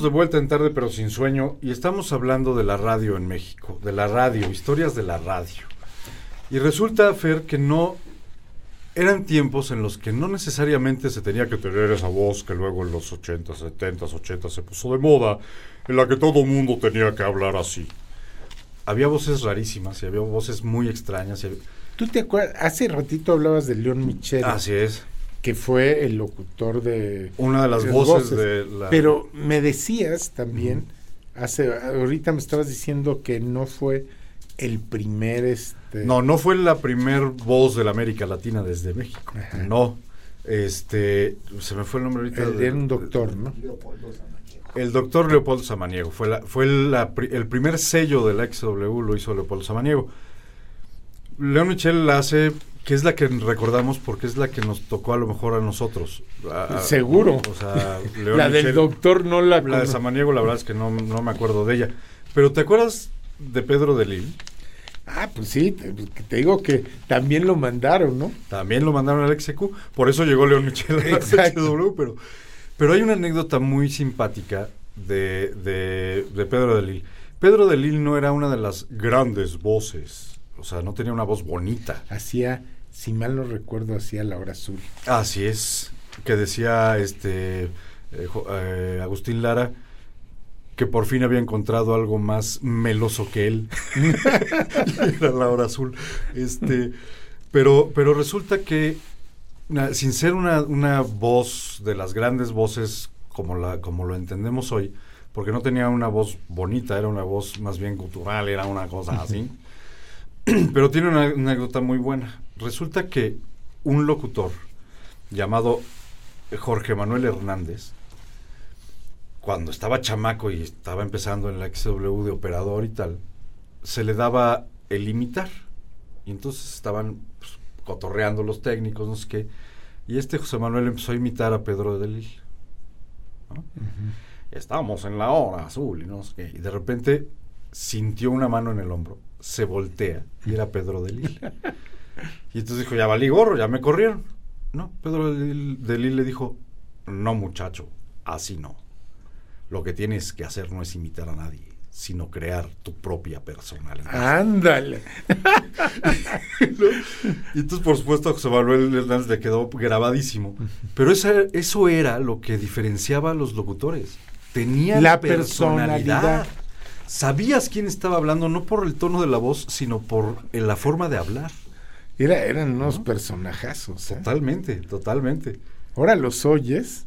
Estamos de vuelta en tarde pero sin sueño y estamos hablando de la radio en México, de la radio, historias de la radio. Y resulta, Fer, que no eran tiempos en los que no necesariamente se tenía que tener esa voz que luego en los 80, 70, 80 se puso de moda, en la que todo mundo tenía que hablar así. Había voces rarísimas y había voces muy extrañas. y ¿Tú te acuerdas? Hace ratito hablabas de León Michel. Así es. que fue el locutor de Una de las Las voces, voces. de la... Pero me decías también, hace, ahorita me estabas diciendo que no fue el primer este No, no fue la primer voz de la América Latina desde México. Ajá. No. Este, se me fue el nombre ahorita. el- de- era un doctor, ¿no? Leopoldo Samaniego. El doctor Leopoldo Samaniego. Fue, la, fue la el primer sello de la XW, lo hizo Leopoldo Samaniego. León Michel la hace, que es la que recordamos porque es la que nos tocó a lo mejor a nosotros. A- Seguro. O sea, León La del doctor no la, La de Samaniego, la verdad es que no, no me acuerdo de ella. Pero ¿te acuerdas de Pedro de Lille? Ah, pues sí, te, te digo que también lo mandaron, ¿no? También lo mandaron al XQ, por eso llegó León Michel a la Exacto. XW, pero, pero hay una anécdota muy simpática de, de, de Pedro de Lille. Pedro de Lille no era una de las grandes voces, o sea, no tenía una voz bonita. Hacía, si mal no recuerdo, hacía la hora azul. Así es, que decía este eh, eh, Agustín Lara que por fin había encontrado algo más meloso que él. Era la hora azul. Este, pero, pero resulta que sin ser una, una voz de las grandes voces como, la, como lo entendemos hoy, porque no tenía una voz bonita, era una voz más bien gutural, era una cosa así. Pero tiene una anécdota muy buena. Resulta que un locutor llamado Jorge Manuel Hernández, cuando estaba chamaco y estaba empezando en la XW de operador y tal, se le daba el imitar. Y entonces estaban pues, cotorreando los técnicos, no sé qué. Y este José Manuel empezó a imitar a Pedro de Lille. ¿no? Estamos en la hora azul y no sé qué. Y de repente sintió una mano en el hombro, se voltea y era Pedro de Lille. y entonces dijo, ya valí gorro, ya me corrieron. No, Pedro de Lille, de Lille le dijo, no muchacho, así no. Lo que tienes que hacer no es imitar a nadie, sino crear tu propia personalidad. Ándale. Y entonces, por supuesto, a José Manuel Hernández le quedó grabadísimo. Pero esa- eso era lo que diferenciaba a los locutores. Tenían La personalidad. personalidad. Sabías quién estaba hablando, no por el tono de la voz, sino por eh, la forma de hablar. Era, eran unos personajazos. ¿eh? Totalmente, totalmente. Ahora los oyes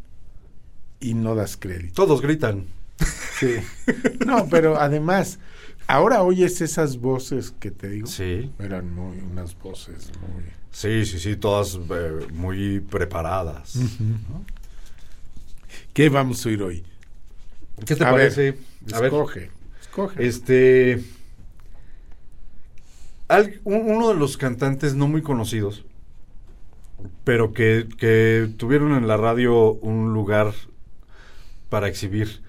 y no das crédito. Todos gritan. Sí. No, pero además, ahora oyes esas voces que te digo. Sí, Eran muy, unas voces muy... sí, sí, sí, todas eh, muy preparadas. ¿no? ¿Qué vamos a oír hoy? ¿Qué te A ver, parece? A ver, Este. al- un- uno de los cantantes no muy conocidos, pero que, que tuvieron en la radio un lugar para exhibir.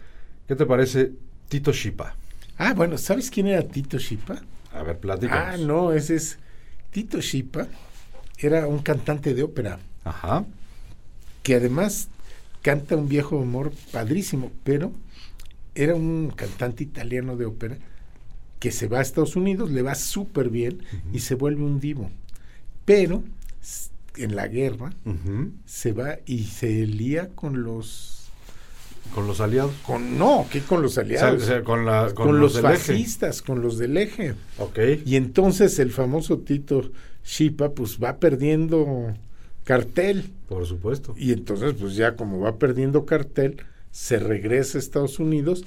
¿Qué te parece Tito Shipa? Ah, bueno, ¿sabes quién era Tito Shipa? A ver, platícanos. Ah, no, ese es... Tito Shipa era un cantante de ópera Ajá. que además canta un viejo amor padrísimo, pero era un cantante italiano de ópera que se va a Estados Unidos, le va súper bien y se vuelve un divo. Pero en la guerra se va y se lía con los Con los aliados. con no, ¿qué con los aliados? o sea, con, la, con, los, eje. fascistas, con los del eje. Ok. Y entonces el famoso Tito Shipa pues va perdiendo cartel. Por supuesto. Y entonces pues ya como va perdiendo cartel, se regresa a Estados Unidos,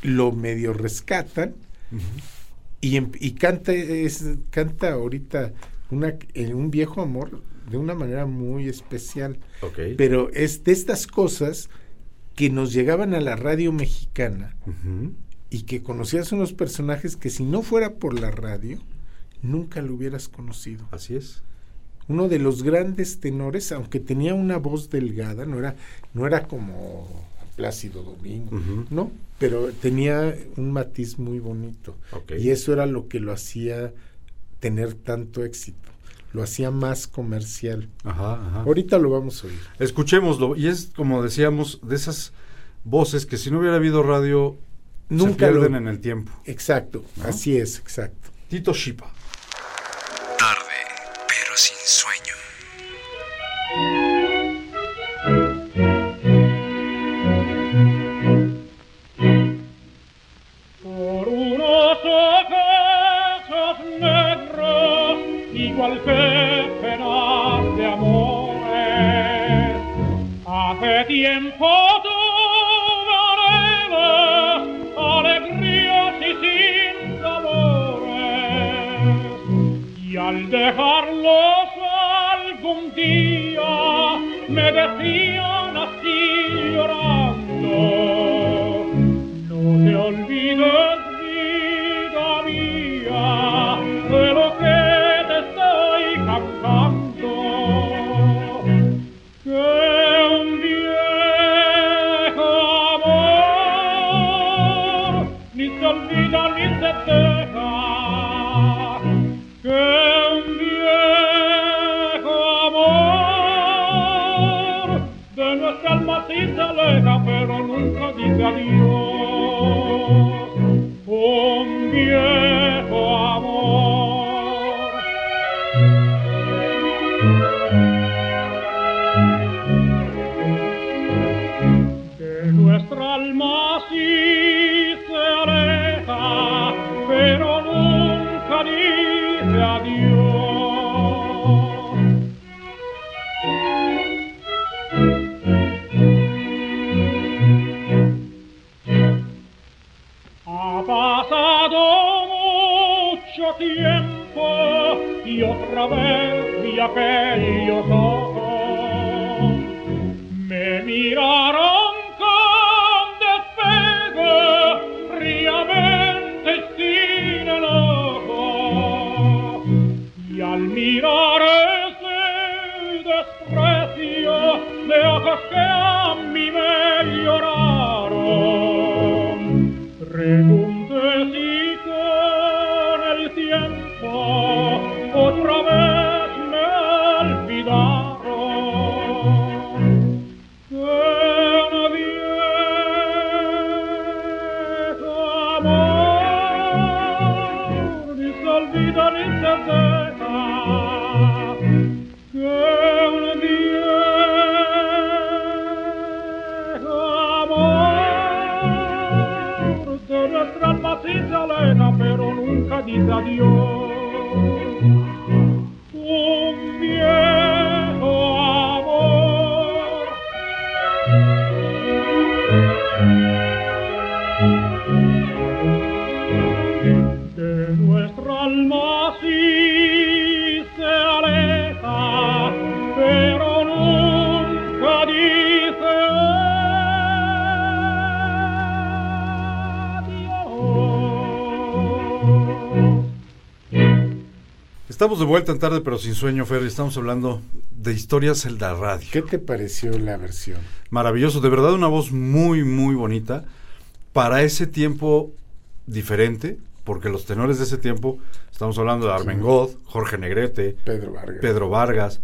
lo medio rescatan y, em- y canta, es, canta ahorita una, en un viejo amor de una manera muy especial. Pero es de estas cosas que nos llegaban a la radio mexicana y que conocías unos personajes que si no fuera por la radio, nunca lo hubieras conocido. Así es. Uno de los grandes tenores, aunque tenía una voz delgada, no era, no era como Plácido Domingo, no, pero tenía un matiz muy bonito. Y eso era lo que lo hacía tener tanto éxito. Lo hacía más comercial. Ajá, ajá. Ahorita lo vamos a oír. Escuchémoslo. Y es, como decíamos, de esas voces que si no hubiera habido radio, Nunca se pierden lo- en el tiempo. Exacto, ¿No? así es, exacto. Tito Shipa. Estamos de vuelta en tarde, pero sin sueño, Fer. Estamos hablando de historias en la radio. ¿Qué te pareció la versión? Maravilloso, de verdad una voz muy, muy bonita. Para ese tiempo diferente, porque los tenores de ese tiempo, estamos hablando de Armengol, Jorge Negrete, Pedro Vargas. Pedro Vargas,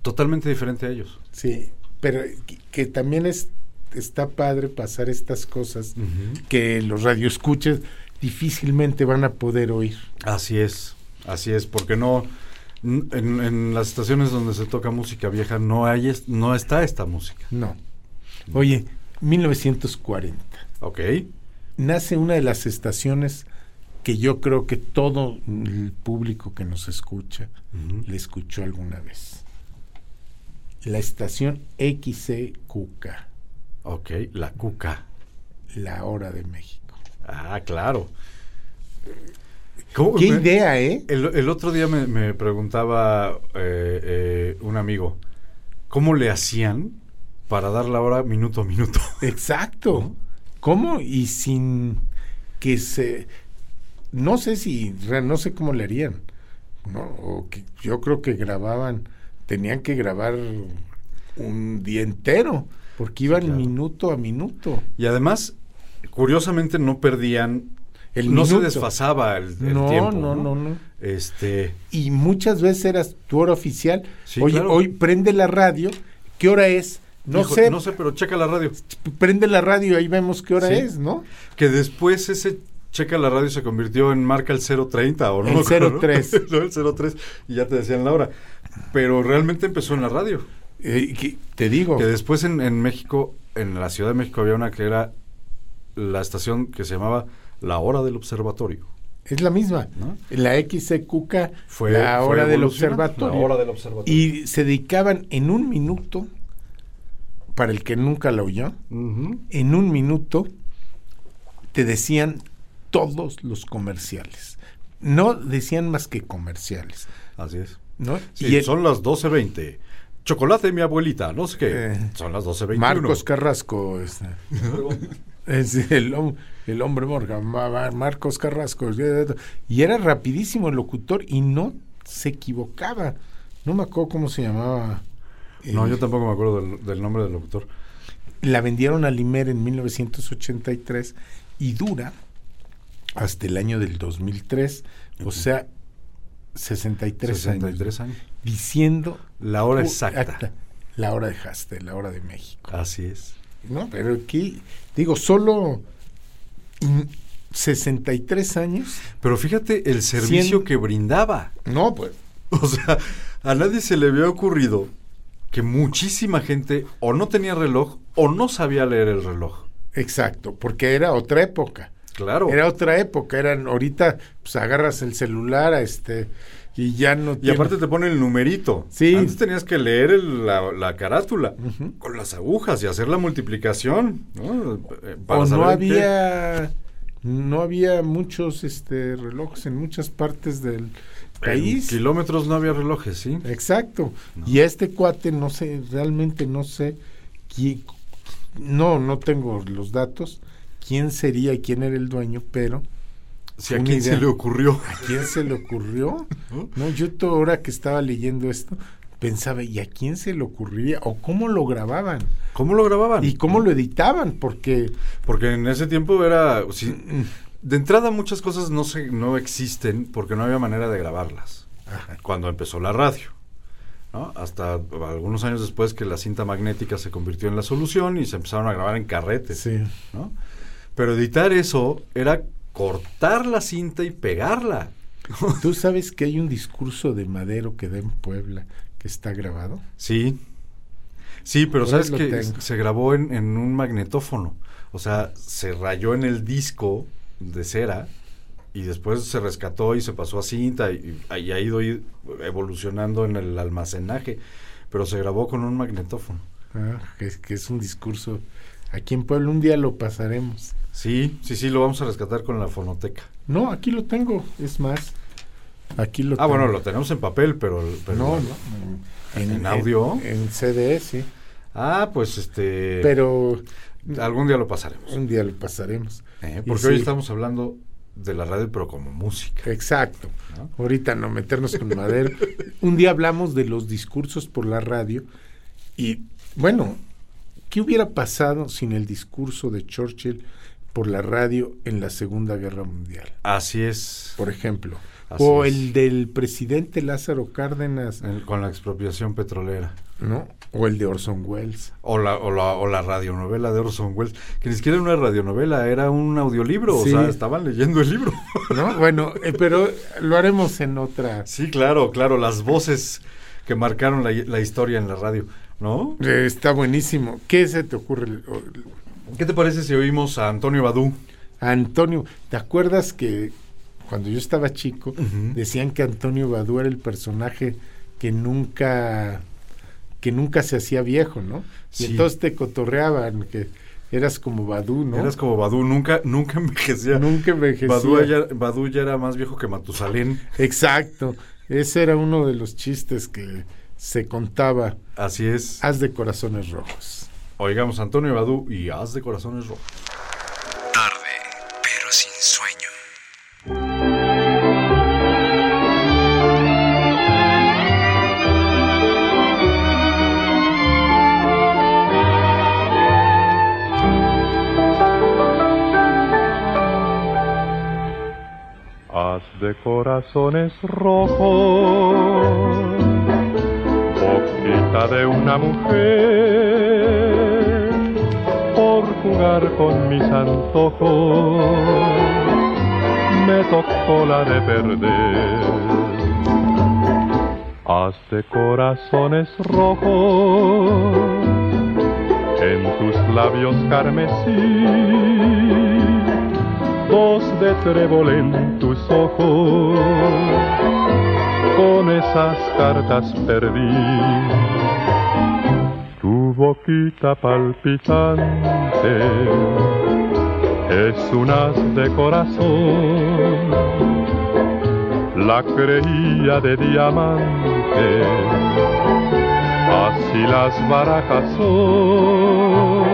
totalmente diferente a ellos. Sí, pero que, que también es está padre pasar estas cosas que los radioescuchas difícilmente van a poder oír. Así es, así es, porque no en, en las estaciones donde se toca música vieja no hay no está esta música. No. Oye, 1940. Ok. Nace una de las estaciones que yo creo que todo el público que nos escucha le escuchó alguna vez. La estación XCQK, Ok, la cuca. La Hora de México. Ah, claro. ¿Cómo- Qué me- idea, ¿eh? El, el otro día me, me preguntaba eh, eh, un amigo, ¿cómo le hacían para dar la hora minuto a minuto? Exacto. ¿Cómo? Y sin que se... No sé si... No sé cómo le harían. ¿no? O que yo creo que grababan... Tenían que grabar un día entero. Porque iban claro. minuto a minuto. Y además, curiosamente no perdían, El no se desfasaba el, el No, tiempo. no, no, no. Este, Y muchas veces eras tu hora oficial. Sí, Oye, claro. hoy prende la radio. ¿Qué hora es? No hijo, sé. no sé, pero checa la radio. Prende la radio, ahí vemos qué hora Sí. es, ¿no? Que después ese checa la radio se convirtió en marca el 030 o no. El me acuerdo, ¿no? 03. No, el 03 y ya te decían la hora. Pero realmente empezó en la radio. Eh, que- te digo. Que después en, en México, en la Ciudad de México había una que era la estación que se llamaba La Hora del Observatorio. Es la misma. ¿No? La XCQK, Fue la fue hora del evolucionando, observatorio. La hora del observatorio. Y se dedicaban en un minuto para el que nunca la oyó, en un minuto te decían todos los comerciales. No decían más que comerciales, Así es. ¿no? Sí, y el- son las 12.20. Chocolate, mi abuelita, no sé qué. Eh, son las 12.21. Marcos Carrasco, este, es el, el hombre Ma- Marcos Carrasco, y era rapidísimo el locutor y no se equivocaba. No me acuerdo cómo se llamaba. No, eh, yo tampoco me acuerdo del, del nombre del locutor. la vendieron a Limer en 1983 y dura hasta el año del 2003, o sea, 63, años, 63 años. diciendo La hora exacta. acta, la hora de Haste, la hora de México. Así es. No, pero aquí, digo, solo 63 años. Pero fíjate el servicio que brindaba. No, pues. O sea, a nadie se le había ocurrido que muchísima gente o no tenía reloj o no sabía leer el reloj. Exacto, porque era otra época. Claro. Era otra época, eran ahorita pues agarras el celular a este y ya no y tiene- aparte te pone el numerito. Sí. Antes tenías que leer el- la, la carátula con las agujas y hacer la multiplicación. ¿no? Eh, para o no qué- había no había muchos este relojes en muchas partes del En país. kilómetros no había relojes, sí. Exacto. Y este cuate no sé, realmente no sé quién no no tengo los datos quién sería y quién era el dueño, pero Si a quién se le ocurrió. ¿A quién se le ocurrió? ¿No? Yo toda hora que estaba leyendo esto pensaba, ¿y a quién se le ocurría? ¿O cómo lo grababan? ¿Cómo lo grababan? ¿Y cómo lo editaban? Porque Porque en ese tiempo era... mm, de entrada muchas cosas no, se, no existen porque no había manera de grabarlas. Ajá. Cuando empezó la radio. ¿no? Hasta algunos años después que la cinta magnética se convirtió en la solución y se empezaron a grabar en carretes. sí. ¿no? Pero editar eso era cortar la cinta y pegarla. ¿Tú sabes que hay un discurso de Madero que da en Puebla que está grabado? Sí. Sí, pero sabes que tengo. se grabó en, en un magnetófono. O sea, se rayó en el disco de cera y después se rescató y se pasó a cinta y, ha ido evolucionando en el almacenaje. Pero se grabó con un magnetófono. Ah, es, que es un discurso. Aquí en Puebla un día lo pasaremos. Sí, sí, sí, lo vamos a rescatar con la fonoteca. No, aquí lo tengo, es más. Aquí lo Ah, bueno, lo tenemos en papel, pero... pero No, no. ¿En audio? En, en CD, sí. Ah, pues este... Pero Algún día lo pasaremos. un día lo pasaremos. ¿eh? Y Porque hoy sí. estamos hablando de la radio, pero como música. Exacto. ¿no? Ahorita no meternos con Madero. Un día hablamos de los discursos por la radio y bueno, ¿qué hubiera pasado sin el discurso de Churchill por la radio en la Segunda Guerra Mundial? Así es. Por ejemplo. Así o es. el del presidente Lázaro Cárdenas, El- con la expropiación petrolera. ¿no? O el de Orson Welles. O la, o, la, o la radionovela de Orson Welles, que ni siquiera era una radionovela, era un audiolibro, Sí. o sea, estaban leyendo el libro. ¿No? Bueno, eh, pero lo haremos en otra. sí, claro, claro, las voces que marcaron la, la historia en la radio, ¿no? Eh, está buenísimo. ¿Qué se te ocurre? ¿Qué te parece si oímos a Antonio Badú? Antonio, ¿te acuerdas que cuando yo estaba chico decían que Antonio Badú era el personaje que nunca que nunca se hacía viejo, ¿no? Y entonces te cotorreaban que eras como Badú, ¿no? Eras como Badú, nunca, nunca envejecía. nunca envejecía. Badú ya, Badú ya era más viejo que Matusalén. Exacto. Ese era uno de los chistes que se contaba. Así es. Haz de corazones rojos. Oigamos a Antonio Badú y haz de corazones rojos. Tarde, pero sin sueño. Haz de corazones rojos, boquita de una mujer, con mis antojos, me tocó la de perder. Haz de corazones rojos, en tus labios carmesí. Voz de trébol en tus ojos, con esas cartas perdí boquita palpitante. Es un haz de corazón, la creía de diamante, así las barajas son,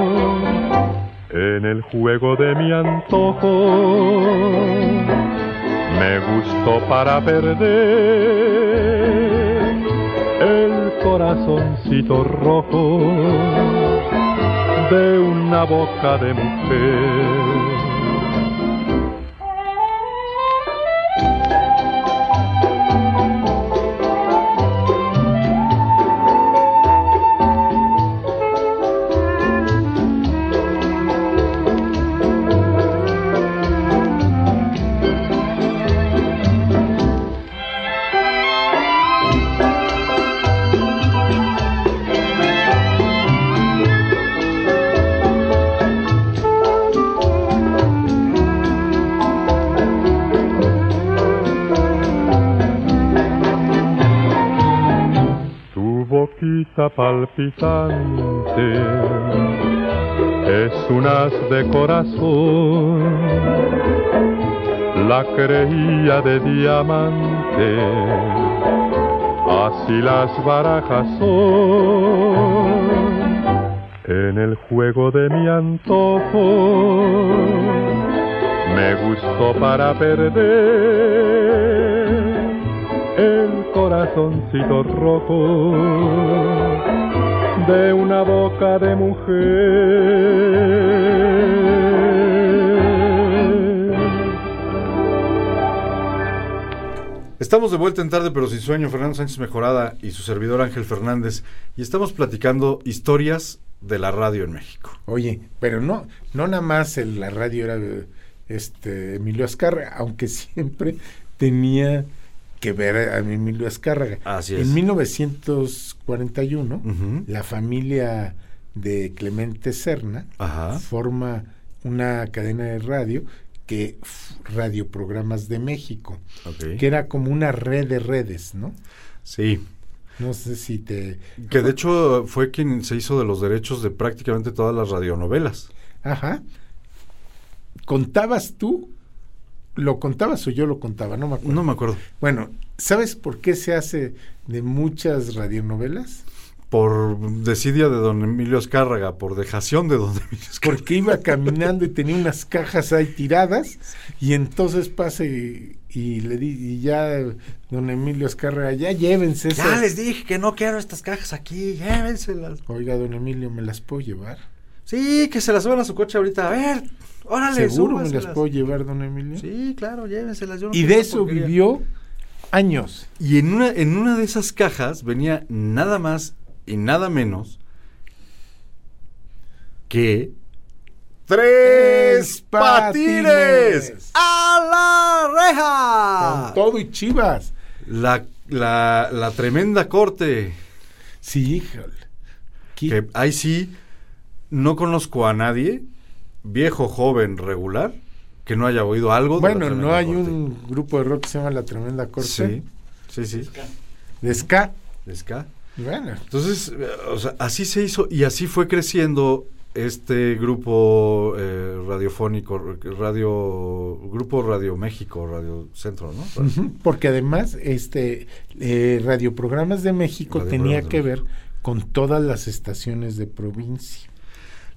en el juego de mi antojo, me gustó para perder corazoncito rojo de una boca de mujer. Palpitante es un haz de corazón, la creía de diamante, así las barajas son, en el juego de mi antojo, me gustó para perder el corazoncito rojo de una boca de mujer. Estamos de vuelta en tarde, pero sin sueño. Fernando Sánchez Mejorada y su servidor Ángel Fernández. Y estamos platicando historias de la radio en México. Oye, pero no, no nada más en la radio era este Emilio Azcárraga, aunque siempre tenía que ver a Emilio Azcárraga. Así es. En 1941, Ujú. la familia de Clemente Serna Ajá. forma una cadena de radio que f- Radioprogramas de México, que era como una red de redes, ¿no? Sí. No sé si te... Que de hecho fue quien se hizo de los derechos de prácticamente todas las radionovelas. Ajá. ¿Contabas tú? ¿Lo contabas o yo lo contaba? No me acuerdo. No me acuerdo. Bueno, ¿sabes por qué se hace de muchas radionovelas? Por desidia de don Emilio Azcárraga, por dejación de don Emilio Azcárraga. Porque iba caminando y tenía unas cajas ahí tiradas y entonces pasa y, y le di y ya don Emilio Azcárraga, ya llévense esas. Ya les dije que no quiero estas cajas aquí, llévenselas. Oiga, don Emilio, ¿me las puedo llevar? Sí, que se las suban a su coche ahorita. A ver, órale, ¿Seguro me las puedo llevar, don Emilio? Sí, claro, llévenselas. yo no Y de eso vivió años. Y en una, en una de esas cajas venía nada más y nada menos que tres patines patines. a la reja. Con todo y chivas. La, la, la tremenda corte. Sí, híjole. Que ahí sí no conozco a nadie, viejo, joven, regular, que no haya oído algo. Bueno, no hay Corte. un grupo de rock que se llama La Tremenda Corte. Sí, sí, sí. De ska. de ska. Bueno, Entonces, eh, o sea, así se hizo y así fue creciendo este grupo eh, radiofónico, radio, grupo Radio México, Radio Centro, ¿no? porque además este eh, Radioprogramas de México tenía que ver con todas las estaciones de provincia.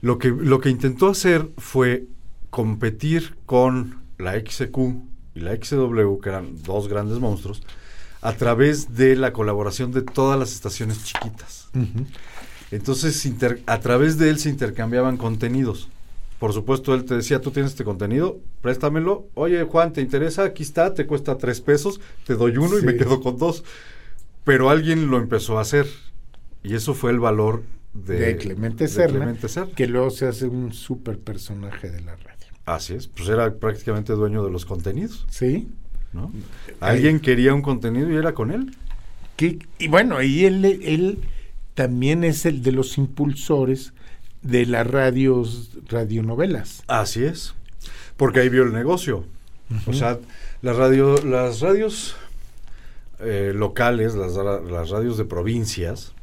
Lo que, lo que intentó hacer fue competir con la XQ y la XW, que eran dos grandes monstruos, a través de la colaboración de todas las estaciones chiquitas. Entonces, inter- a través de él se intercambiaban contenidos. Por supuesto, él te decía, tú tienes este contenido, préstamelo. Oye, Juan, ¿te interesa? Aquí está, te cuesta tres pesos, te doy uno y me quedo con dos. Pero alguien lo empezó a hacer. Y eso fue el valor de, de Clemente de Serna, Clemente Serna. que luego se hace un super personaje de la radio. Así es, pues era prácticamente dueño de los contenidos, ¿Sí? ¿no? Alguien quería un contenido y era con él. Que- y bueno, y él, él también es el de los impulsores de las radios, radionovelas. Así es, porque ahí vio el negocio. O sea, las, radio, las radios eh, locales, las, las radios de provincias,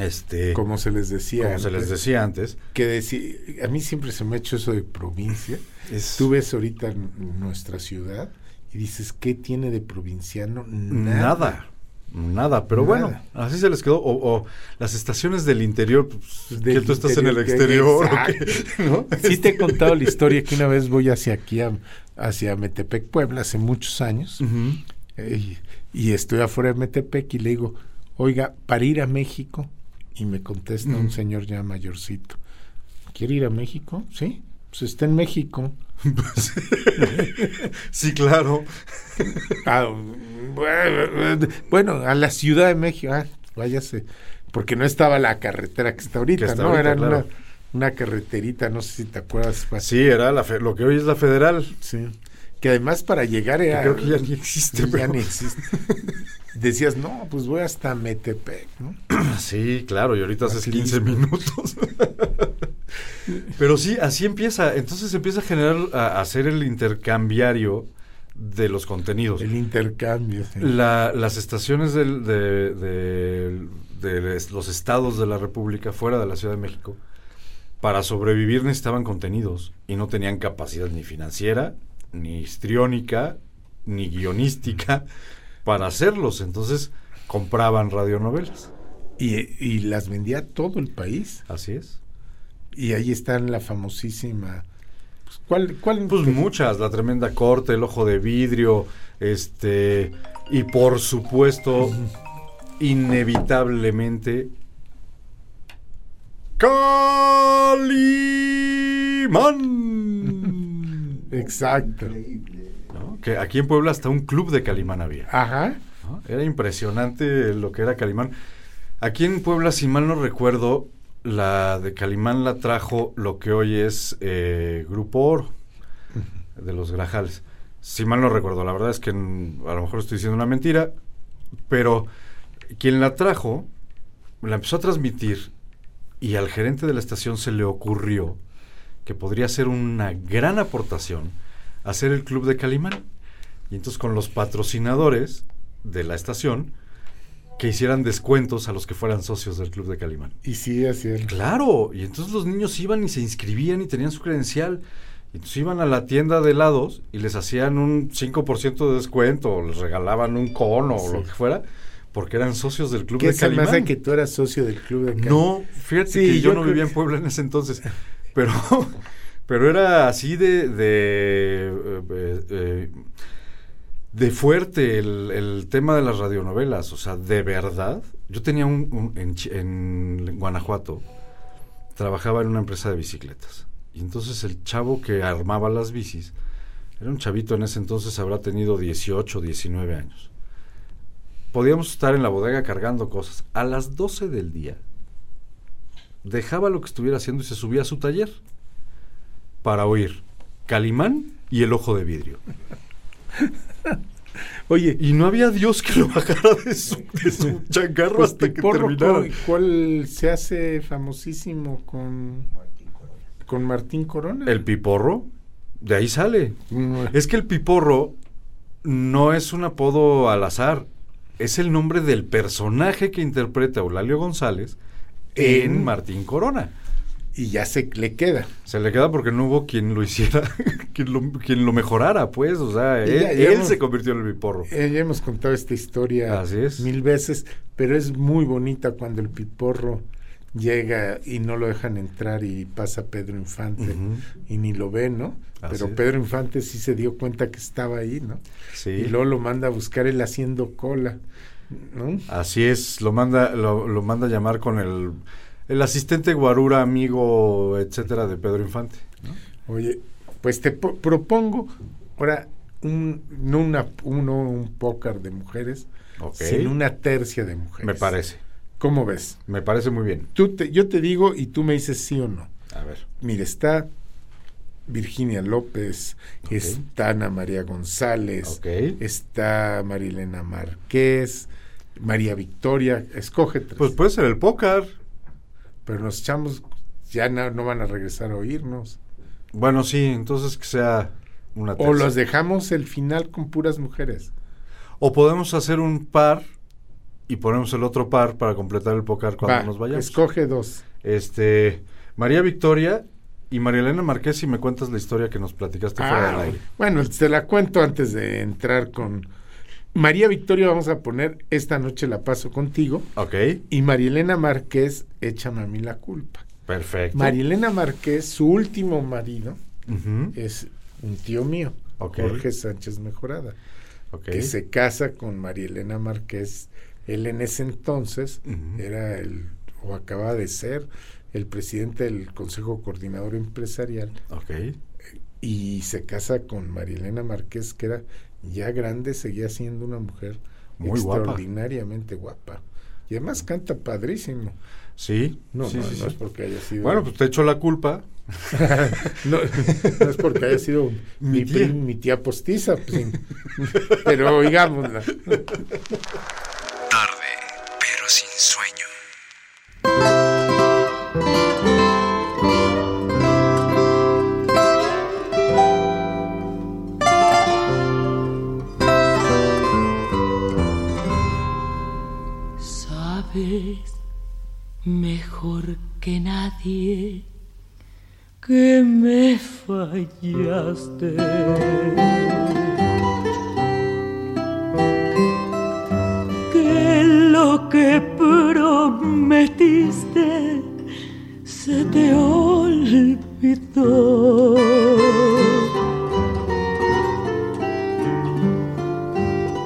Este, como se les decía como se les antes. decía antes. que decía, a mí siempre se me ha hecho eso de provincia. Es- Tú ves ahorita nuestra ciudad y dices, ¿qué tiene de provinciano? Nada. Nada, pero Nada. bueno, así se les quedó. O, o las estaciones del interior, pues, Del que tú estás en el que- exterior. Sí te he contado la historia que una vez voy hacia aquí, a- hacia Metepec, Puebla, hace muchos años, eh, y estoy afuera de Metepec y le digo, oiga, para ir a México, y me contesta un señor ya mayorcito, ¿quiere ir a México? Sí, pues está en México. Sí, claro. Ah, bueno, a la Ciudad de México, ah, váyase, porque no estaba la carretera que está ahorita, Que está ¿no? ahorita, Era claro. una, una carreterita, no sé si te acuerdas. Sí, era la fe- lo que hoy es la federal. Sí. Que además para llegar era... creo que ya ni existe. ya pero- ni existe. Decías, no, pues voy hasta Metepec, ¿no? Sí, claro, y ahorita haces Aquí 15 mismo. minutos. Pero sí, así empieza. Entonces empieza a generar, a hacer el intercambiario de los contenidos. El intercambio. sí. La- las estaciones del- de, de- de los estados de la República fuera de la Ciudad de México, para sobrevivir necesitaban contenidos y no tenían capacidad ni financiera, ni histriónica, ni guionística para hacerlos. Entonces compraban radionovelas. Y, y las vendía todo el país. Así es. Y ahí está la famosísima... pues, ¿Cuál? cuál Pues muchas, la tremenda corte, el ojo de vidrio, este, y por supuesto, inevitablemente, Calimán. Exacto. ¿no? Que aquí en Puebla hasta un club de Calimán había. Ajá. ¿no? Era impresionante lo que era Calimán. Aquí en Puebla, si mal no recuerdo, la de Calimán la trajo lo que hoy es eh, Grupo Oro, de los Grajales. Si mal no recuerdo, la verdad es que a lo mejor estoy diciendo una mentira, pero quien la trajo, la empezó a transmitir y al gerente de la estación se le ocurrió que podría ser una gran aportación hacer el club de Calimán. Y entonces con los patrocinadores de la estación que hicieran descuentos a los que fueran socios del club de Calimán. Y sí, así es. Claro, y entonces los niños iban y se inscribían y tenían su credencial. Y entonces iban a la tienda de helados y les hacían un 5% de descuento, o les regalaban un cono o lo que fuera, porque eran socios del club ¿Qué de se me hace Calimán. que tú eras socio del club de Calimán? No, fíjate Sí, que yo, yo no vivía que- en Puebla en ese entonces, pero, pero era así de, de, eh, eh, de fuerte el, el tema de las radionovelas, o sea, de verdad. Yo tenía un, un- en, en Guanajuato, trabajaba en una empresa de bicicletas. Y entonces el chavo que armaba las bicis, era un chavito en ese entonces, habrá tenido 18, 19 años. Podíamos estar en la bodega cargando cosas. A las 12 del día, dejaba lo que estuviera haciendo y se subía a su taller para oír Calimán y el ojo de vidrio. Oye, Y no había Dios que lo bajara de su, de su changarro pues hasta que terminara. ¿cuál, se hace famosísimo con, con Martín Corona? El piporro, de ahí sale. Mm, Es que el piporro no es un apodo al azar, es el nombre del personaje que interpreta Eulalio González en En- Martín Corona. y ya se le queda. Se le queda porque no hubo quien lo hiciera, quien lo, quien lo mejorara, pues. O sea, él, ya- ya él hemos- se convirtió en el piporro. Eh, ya hemos contado esta historia Así es. mil veces, pero es muy bonita cuando el piporro llega y no lo dejan entrar y pasa Pedro Infante y ni lo ve, ¿no? Así pero. Pedro Infante sí se dio cuenta que estaba ahí, ¿no? Sí. Y luego lo manda a buscar él haciendo cola, ¿no? Así es, lo manda, lo, lo manda a llamar con el, el asistente guarura, amigo, etcétera, de Pedro Infante. Oye, pues te po- propongo ahora un, no una, uno, un póker de mujeres, Ok. sino una tercia de mujeres. Me parece, ¿Cómo ves? me parece muy bien. Tú te, yo te digo y tú me dices sí o no. A ver. Mira, está Virginia López, está Ana María González, está Marilena Márquez, María Victoria, escoge tres. Pues puede ser el póker. pero nos echamos, ya no, no van a regresar a oírnos. Bueno, sí, entonces que sea una O los dejamos el final con puras mujeres. O podemos hacer un par y ponemos el otro par para completar el pócar cuando Va, nos vayamos. Escoge dos. Este, María Victoria y María Elena Marqués, si me cuentas la historia que nos platicaste fuera del Ah, aire. bueno, te la cuento antes de entrar con María Victoria. Vamos a poner Esta noche la paso contigo. Ok, Y María Elena Márquez, Échame a mí la culpa. perfecto. María Elena Márquez, su último marido, es un tío mío. Jorge Sánchez Mejorada, que se casa con María Elena Márquez. Él en ese entonces era el, o acaba de ser, el presidente del Consejo Coordinador Empresarial Ok, y se casa con María Elena Márquez, que era ya grande, seguía siendo una mujer Muy guapa. extraordinariamente guapa. Y además canta padrísimo. sí, No, sí, no, sí, no sí. es porque haya sido. Bueno, pues te echo la culpa. no, no es porque haya sido Mi mi, tía. prim- mi tía postiza, pues, pero oigámosla. Fallaste. Que lo que prometiste se te olvidó.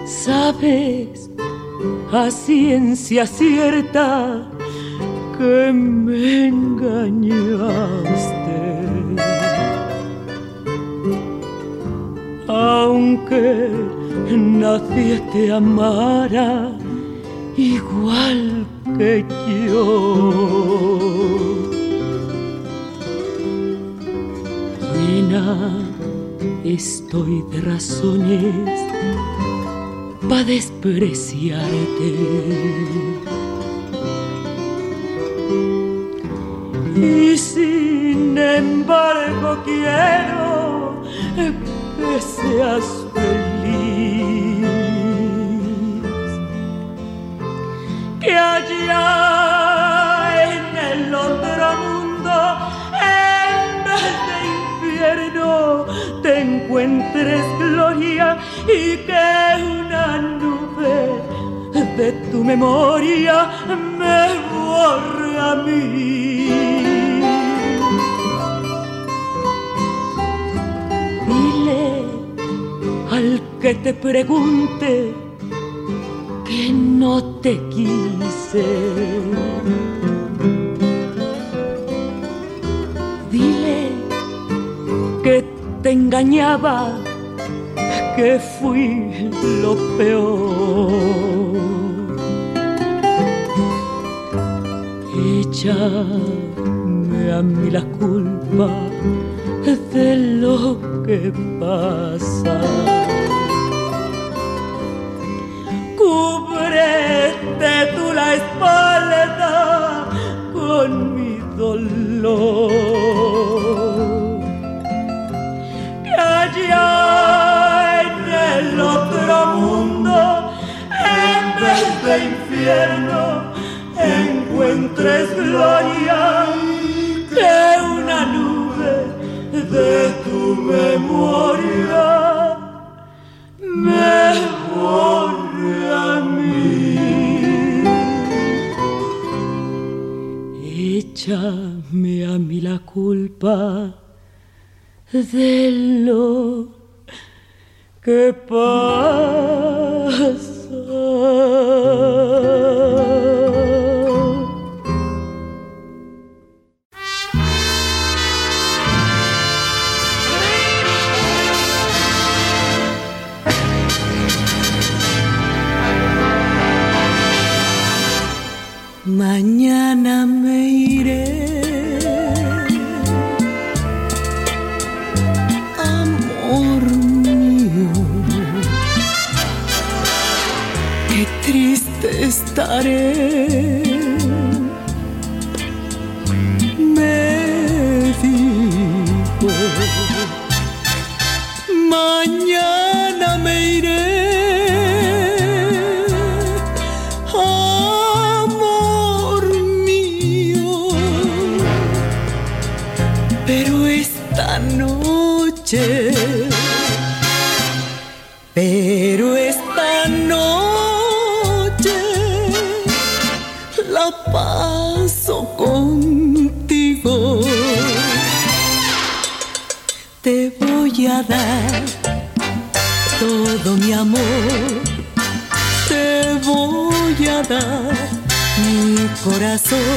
Sabes a ciencia cierta que nadie te amara igual que yo. Llena estoy de razones para despreciarte. Que pasa. Mi corazón.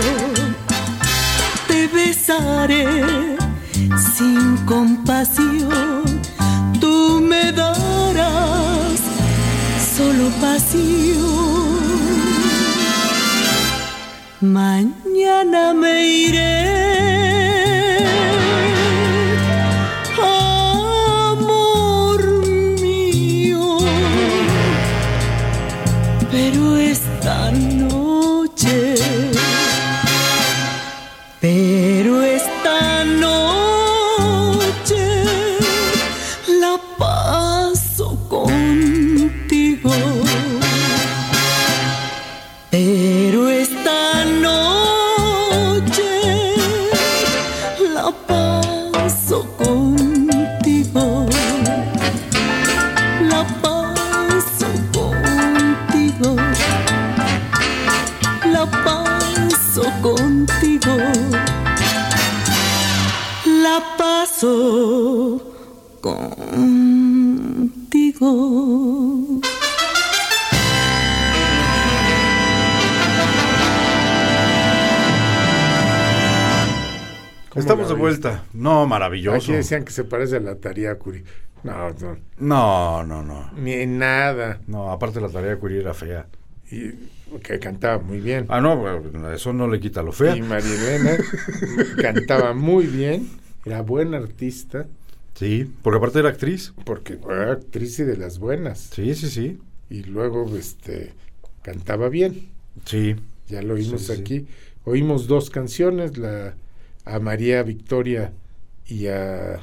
Estamos de vuelta. No, maravilloso. Aquí decían que se parece a la tarea Curi. No, no, No, no, no. ni en nada. No, aparte la tarea Curie era fea. Y que cantaba muy bien. Ah, no, bueno, eso no le quita lo fea. Y María Elena cantaba muy bien, era buena artista, Sí, porque aparte era actriz. porque era actriz y de las buenas. Sí, sí, sí. Y luego este cantaba bien. Sí. Ya lo oímos Sí, sí. aquí. Oímos dos canciones, la a María Victoria y a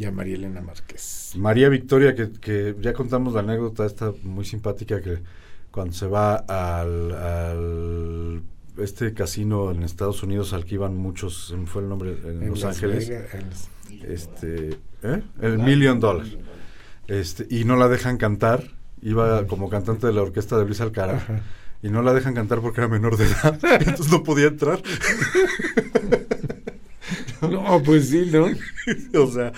y a María Elena Márquez. María Victoria, que, que ya contamos la anécdota esta muy simpática que cuando se va al, al este casino en Estados Unidos al que iban muchos, fue el nombre, en, En Los Ángeles, Las- este, ¿eh? el Million Dollar, este, y no la dejan cantar, iba como cantante de la orquesta de Luis Alcara, Ajá. y no la dejan cantar porque era menor de edad, entonces no podía entrar. No, pues sí, ¿no? o sea,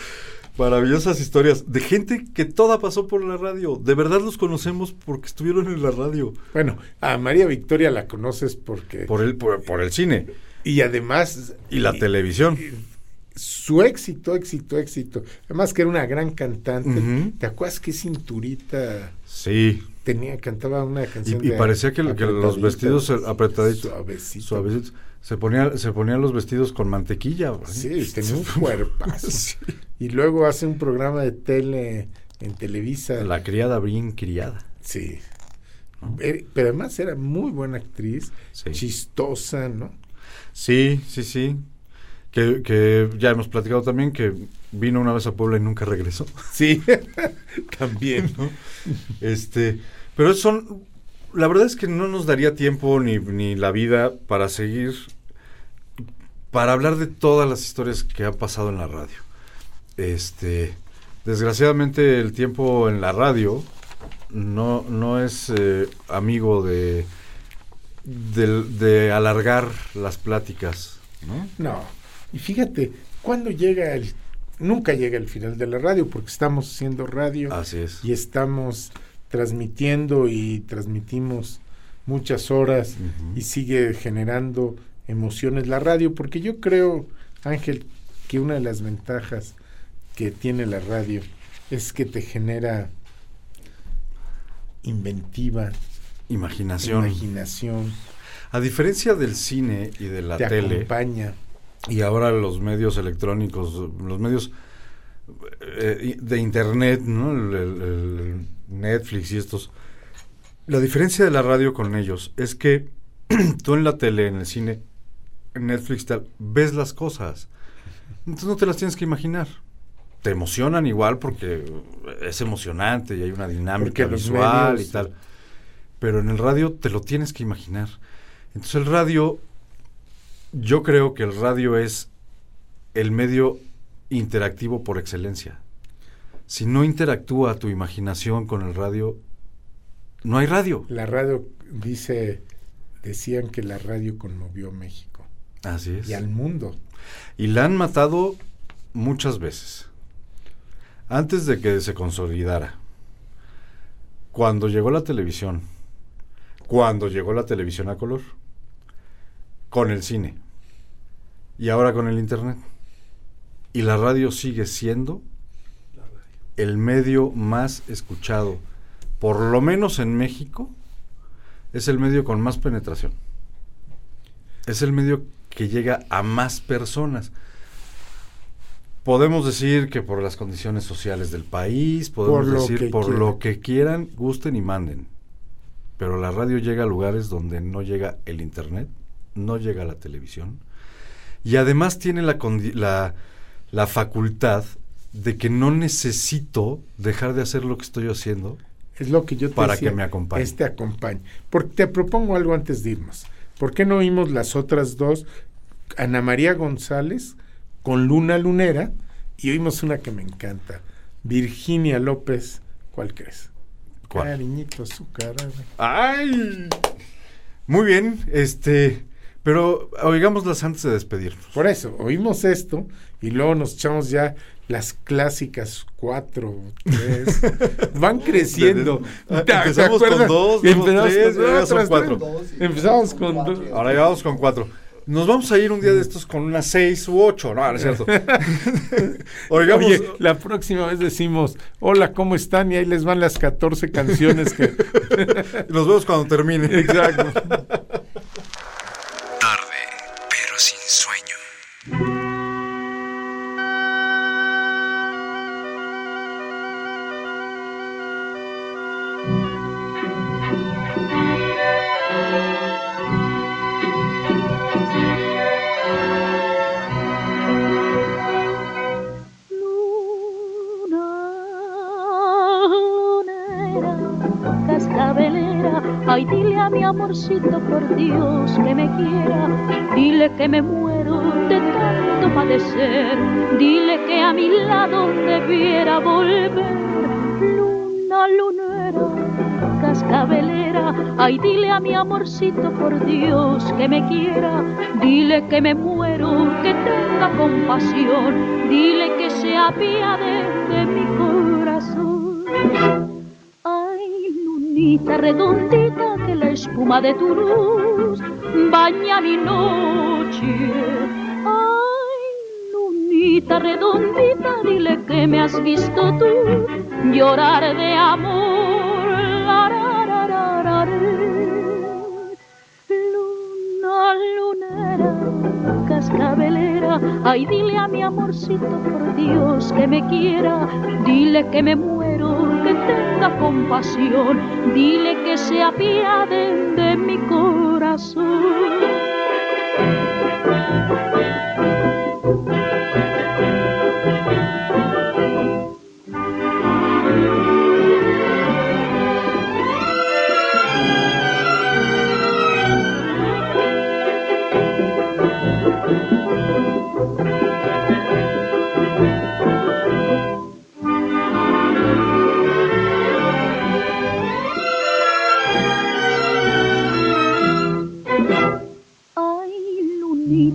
maravillosas historias de gente que toda pasó por la radio. De verdad los conocemos porque estuvieron en la radio. Bueno, a María Victoria la conoces porque Por el, por, por el cine y además y la televisión. su éxito, éxito, éxito. Además que era una gran cantante. ¿Te acuerdas qué cinturita Sí. tenía? Cantaba una canción Y, y de parecía que, que los vestidos apretaditos, suavecito. Se ponía, se ponían los vestidos con mantequilla. Sí, tenía un cuerpazo. Sí. Y luego hace un programa de tele en Televisa. La criada bien criada. Sí. Eh, Pero además era muy buena actriz, Sí. chistosa, ¿no? Sí, sí, sí. Que, que ya hemos platicado también que vino una vez a Puebla y nunca regresó. Sí, también. ¿no? Este, pero son, la verdad es que no nos daría tiempo ni, ni la vida para seguir, para hablar de todas las historias que han pasado en la radio. Este, desgraciadamente el tiempo en la radio no, no es eh, amigo de, de, de alargar las pláticas, ¿no? No. Y fíjate, cuando llega el... Nunca llega el final de la radio porque estamos haciendo radio Así es. y estamos transmitiendo y transmitimos muchas horas y sigue generando emociones la radio porque yo creo, Ángel, que una de las ventajas que tiene la radio es que te genera inventiva, Imaginación. imaginación, A diferencia del cine y de la te tele, acompaña. y ahora los medios electrónicos, los medios eh, de internet, ¿no? El, el- el Netflix y estos. La diferencia de la radio con ellos es que tú en la tele, en el cine, en Netflix, tal, ves las cosas. Entonces no te las tienes que imaginar. Te emocionan igual porque es emocionante y hay una dinámica Porque visual medios- y tal. Pero en el radio te lo tienes que imaginar. Entonces el radio yo creo que el radio es el medio interactivo por excelencia. Si no interactúa tu imaginación con el radio, no hay radio. La radio dice, decían que la radio conmovió México Así es. y al mundo. Y la han matado muchas veces. Antes de que se consolidara. Cuando llegó la televisión. Cuando llegó la televisión a color. Con el cine. Y ahora con el internet. Y la radio sigue siendo el medio más escuchado. Por lo menos en México. Es el medio con más penetración. Es el medio que llega a más personas. Podemos decir que por las condiciones sociales del país, podemos Por decir que por quieran. lo que quieran, gusten y manden. Pero la radio llega a lugares donde no llega el internet, no llega la televisión. Y además tiene la, la, la facultad de que no necesito dejar de hacer lo que estoy haciendo Es lo que yo te para decía, que me acompañe. Este acompañe. Porque te propongo algo antes de irnos. ¿Por qué no oímos las otras dos? Ana María González con Luna Lunera y oímos una que me encanta. Virginia López, ¿cuál crees? ¿Cuál? Cariñito azúcar. ¡Ay! Muy bien, este, pero oigámoslas antes de despedirnos. Por eso, oímos esto y luego nos echamos ya las clásicas cuatro, tres. Van creciendo. Ah, ¿Te- te empezamos con dos, Empezamos tres, con ahora son cuatro. tres. Empezamos con dos. Ahora ya vamos con cuatro. Nos vamos a ir un día de estos con unas seis u ocho, no, no es cierto. Oigamos, Oye, la próxima vez decimos, hola, ¿cómo están? Y ahí les van las 14 canciones que... nos vemos cuando termine. Exacto. Tarde, pero sin sueño. Ay dile a mi amorcito por Dios que me quiera, dile que me muero de tanto padecer, dile que a mi lado debiera volver, luna lunera, cascabelera, ay dile a mi amorcito por Dios que me quiera, dile que me muero, que tenga compasión, dile que se apiade de mi corazón. Redondita, que la espuma de tu luz baña mi noche. Ay, lunita redondita, dile que me has visto tú llorar de amor. La, ra. Luna lunera, cascabelera, ay dile a mi amorcito por Dios que me quiera, dile que me muero, tenga compasión, dile que se apiade de mi corazón.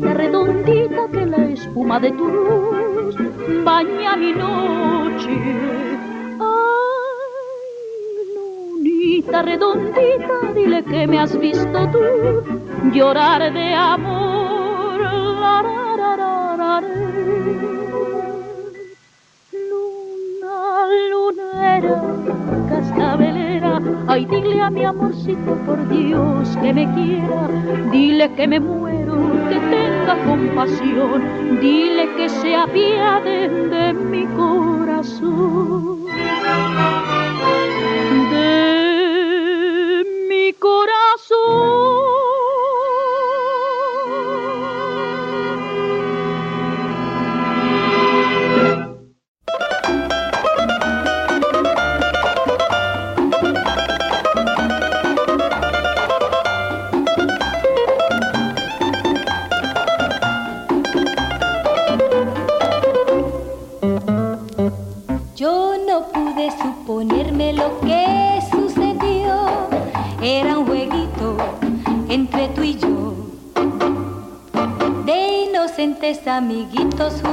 Lunita redondita, que la espuma de tu luz baña mi noche. Ay, lunita redondita, dile que me has visto tú llorar de amor. La, ra. Luna lunera, cascabelera, ay dile a mi amorcito por Dios que me quiera, dile que me muero, que tenga compasión, dile que se apiade de mi corazón. De mi corazón. Amiguitos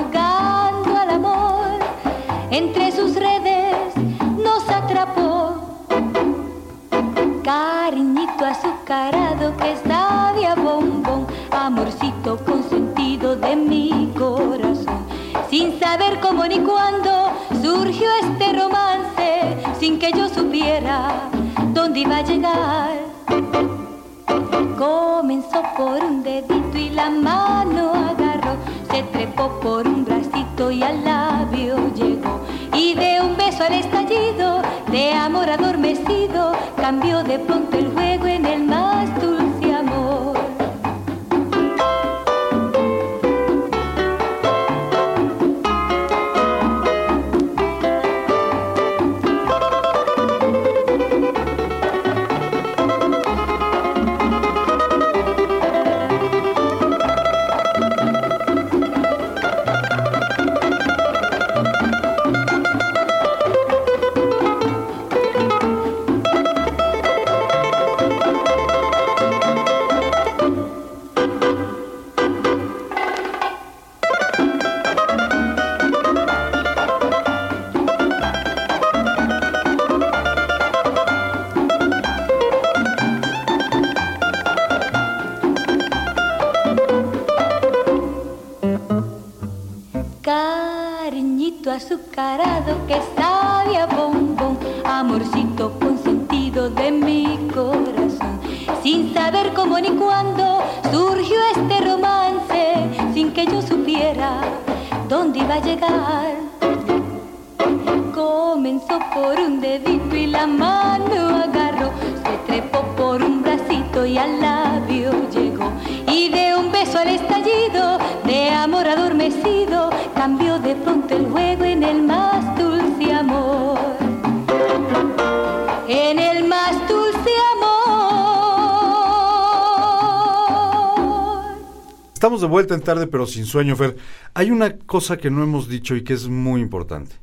En tarde, pero sin sueño, Fer. Hay una cosa que no hemos dicho y que es muy importante.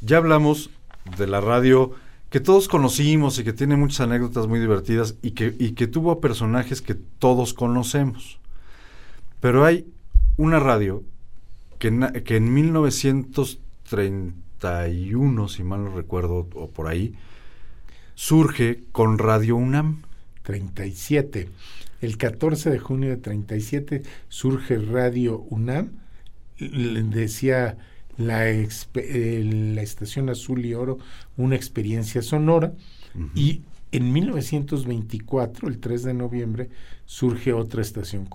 Ya hablamos de la radio que todos conocimos y que tiene muchas anécdotas muy divertidas y que, y que tuvo personajes que todos conocemos. Pero hay una radio que, que en 1931, si mal no recuerdo, o por ahí, surge con Radio UNAM. 37. El 14 de junio de 37 surge Radio UNAM, decía la, eh, la estación azul y oro, una experiencia sonora, y en 1924, el 3 de noviembre, surge otra estación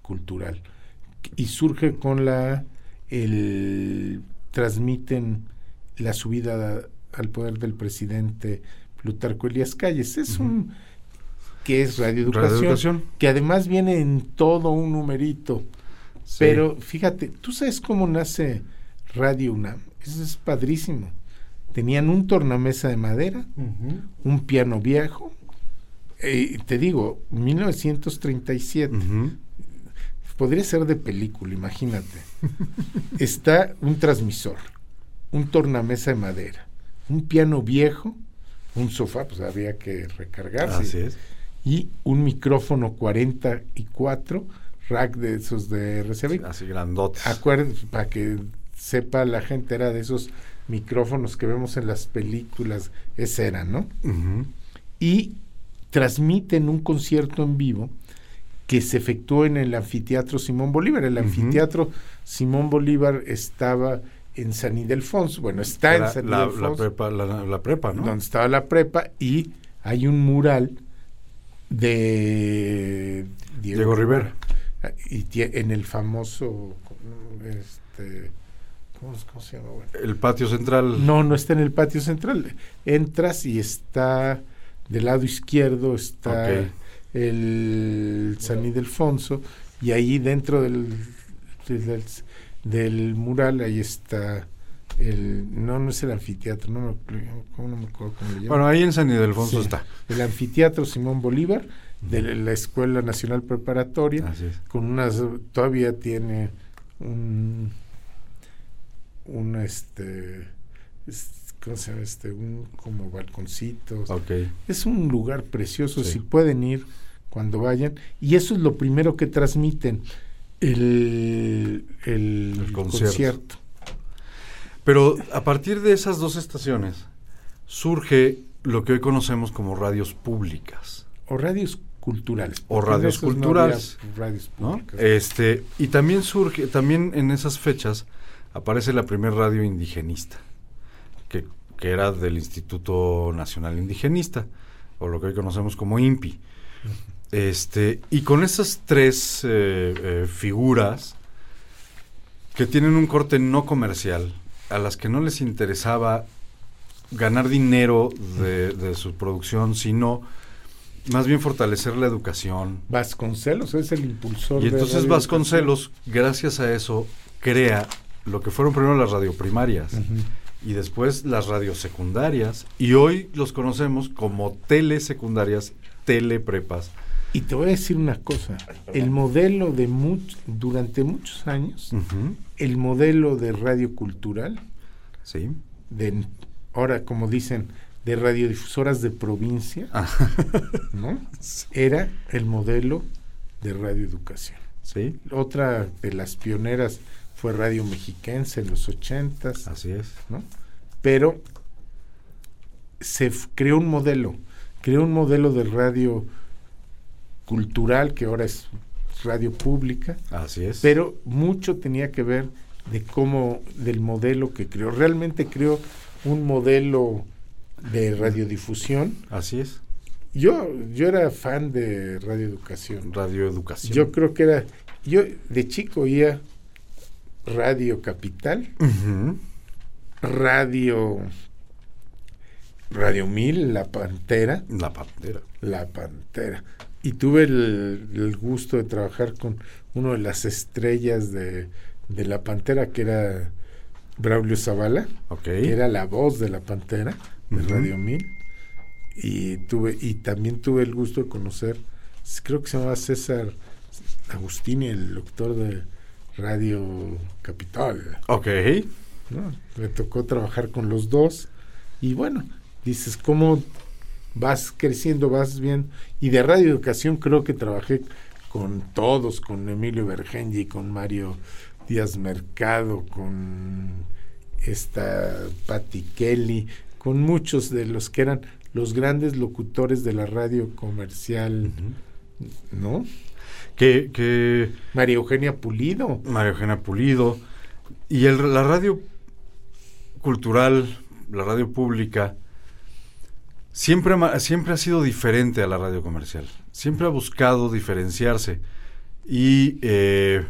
cultural, y surge con la, el, transmiten la subida al poder del presidente Plutarco Elías Calles. Es un que es radioeducación, Radioeducación. que además viene en todo un numerito. Sí. Pero fíjate, ¿tú sabes cómo nace Radio UNAM? Eso es padrísimo. Tenían un tornamesa de madera, un piano viejo. eh, te digo, 1937. Podría ser de película, imagínate. Está un transmisor, un tornamesa de madera, un piano viejo, un sofá, pues había que recargarse. Así es. Y un micrófono 44, rack de esos de RCB. Así grandotes. Acuérdense, para que sepa la gente, era de esos micrófonos que vemos en las películas, ese era, ¿no? Ujú. y transmiten un concierto en vivo que se efectuó en el anfiteatro Simón Bolívar. El anfiteatro Simón Bolívar estaba en San Ildefonso, bueno, está en San la, la Ildefonso, prepa, la prepa, ¿no? donde estaba la prepa, y hay un mural de Diego Rivera. Y en el famoso, este, ¿cómo, se llama? Bueno, El patio central. no, no está en el patio central. Entras y está del lado izquierdo está Ok. el San Ildefonso y ahí dentro del, del, del mural ahí está el no no es el anfiteatro no me, ¿cómo no me acuerdo cómo le llaman? Bueno, ahí en San Ildefonso Sí, está. el anfiteatro Simón Bolívar de la Escuela Nacional Preparatoria Así es. con unas todavía tiene un un este es- ¿cómo se llama este? un como balconcitos Ok. es un lugar precioso Sí. si pueden ir cuando vayan y eso es lo primero que transmiten el concierto. concierto. Pero a partir de esas dos estaciones surge lo que hoy conocemos como radios públicas. O radios culturales. O radios no culturales. Este, y también surge, también en esas fechas aparece la primer radio indigenista, que, que era del Instituto Nacional Indigenista, o lo que hoy conocemos como INPI. Este, y con esas tres eh, eh, figuras que tienen un corte no comercial, a las que no les interesaba ganar dinero de, de su producción, sino más bien fortalecer la educación, Vasconcelos es el impulsor. y entonces Vasconcelos, gracias a eso, crea lo que fueron primero las radioprimarias Educación. y después las radios secundarias y hoy los conocemos como telesecundarias, teleprepas. Y te voy a decir una cosa, el modelo de much, durante muchos años, el modelo de radio cultural, Sí. de ahora como dicen, de radiodifusoras de provincia, Ah, ¿no? Era el modelo de radioeducación. sí, Otra de las pioneras fue Radio Mexiquense en los ochentas, así es. ¿no? Pero se creó un modelo, creó un modelo de radio cultural que ahora es radio pública, Así es. pero mucho tenía que ver de cómo, del modelo que creó. Realmente creó un modelo de radiodifusión. Así es. Yo, yo era fan de radioeducación. Radioeducación. Yo creo que era, yo de chico oía Radio Capital, Radio Radio Mil, La Pantera, La pantera. La Pantera. Y tuve el, el gusto de trabajar con uno de las estrellas de, de La Pantera, que era Braulio Zavala, que era la voz de La Pantera, de. Radio Mil. Y, tuve, y también tuve el gusto de conocer, creo que se llamaba César Agustini, el doctor de Radio Capital. Ok. ¿no? Me tocó trabajar con los dos y bueno, dices, ¿cómo vas creciendo, vas bien? Y de Radio Educación creo que trabajé con todos, con Emilio Bergenji, con Mario Díaz Mercado, con esta Patti Kelly, con muchos de los que eran los grandes locutores de la radio comercial, ¿no? Que, que María Eugenia Pulido. María Eugenia Pulido. Y el, la radio cultural, la radio pública, siempre, siempre ha sido diferente a la radio comercial. Siempre ha buscado diferenciarse. Y, eh,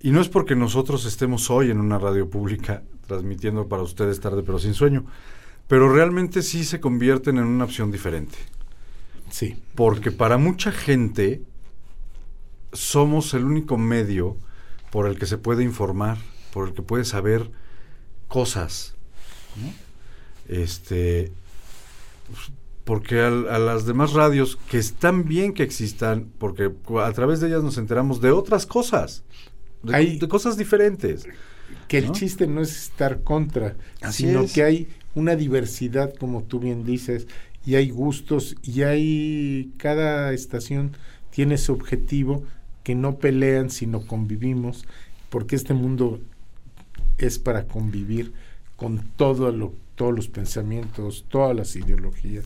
y no es porque nosotros estemos hoy en una radio pública transmitiendo para ustedes tarde pero sin sueño, pero realmente sí se convierten en una opción diferente. Sí. Porque para mucha gente somos el único medio por el que se puede informar, por el que puede saber cosas. ¿no? Este, porque al- a, las demás radios, que están bien que existan, porque a través de ellas nos enteramos de otras cosas, de, Hay- de cosas diferentes. que el chiste no es estar contra, Así sino es. que hay una diversidad, como tú bien dices, y hay gustos, y hay cada estación tiene su objetivo, que no pelean, sino convivimos, porque este mundo es para convivir con todo lo, todos los pensamientos, todas las ideologías.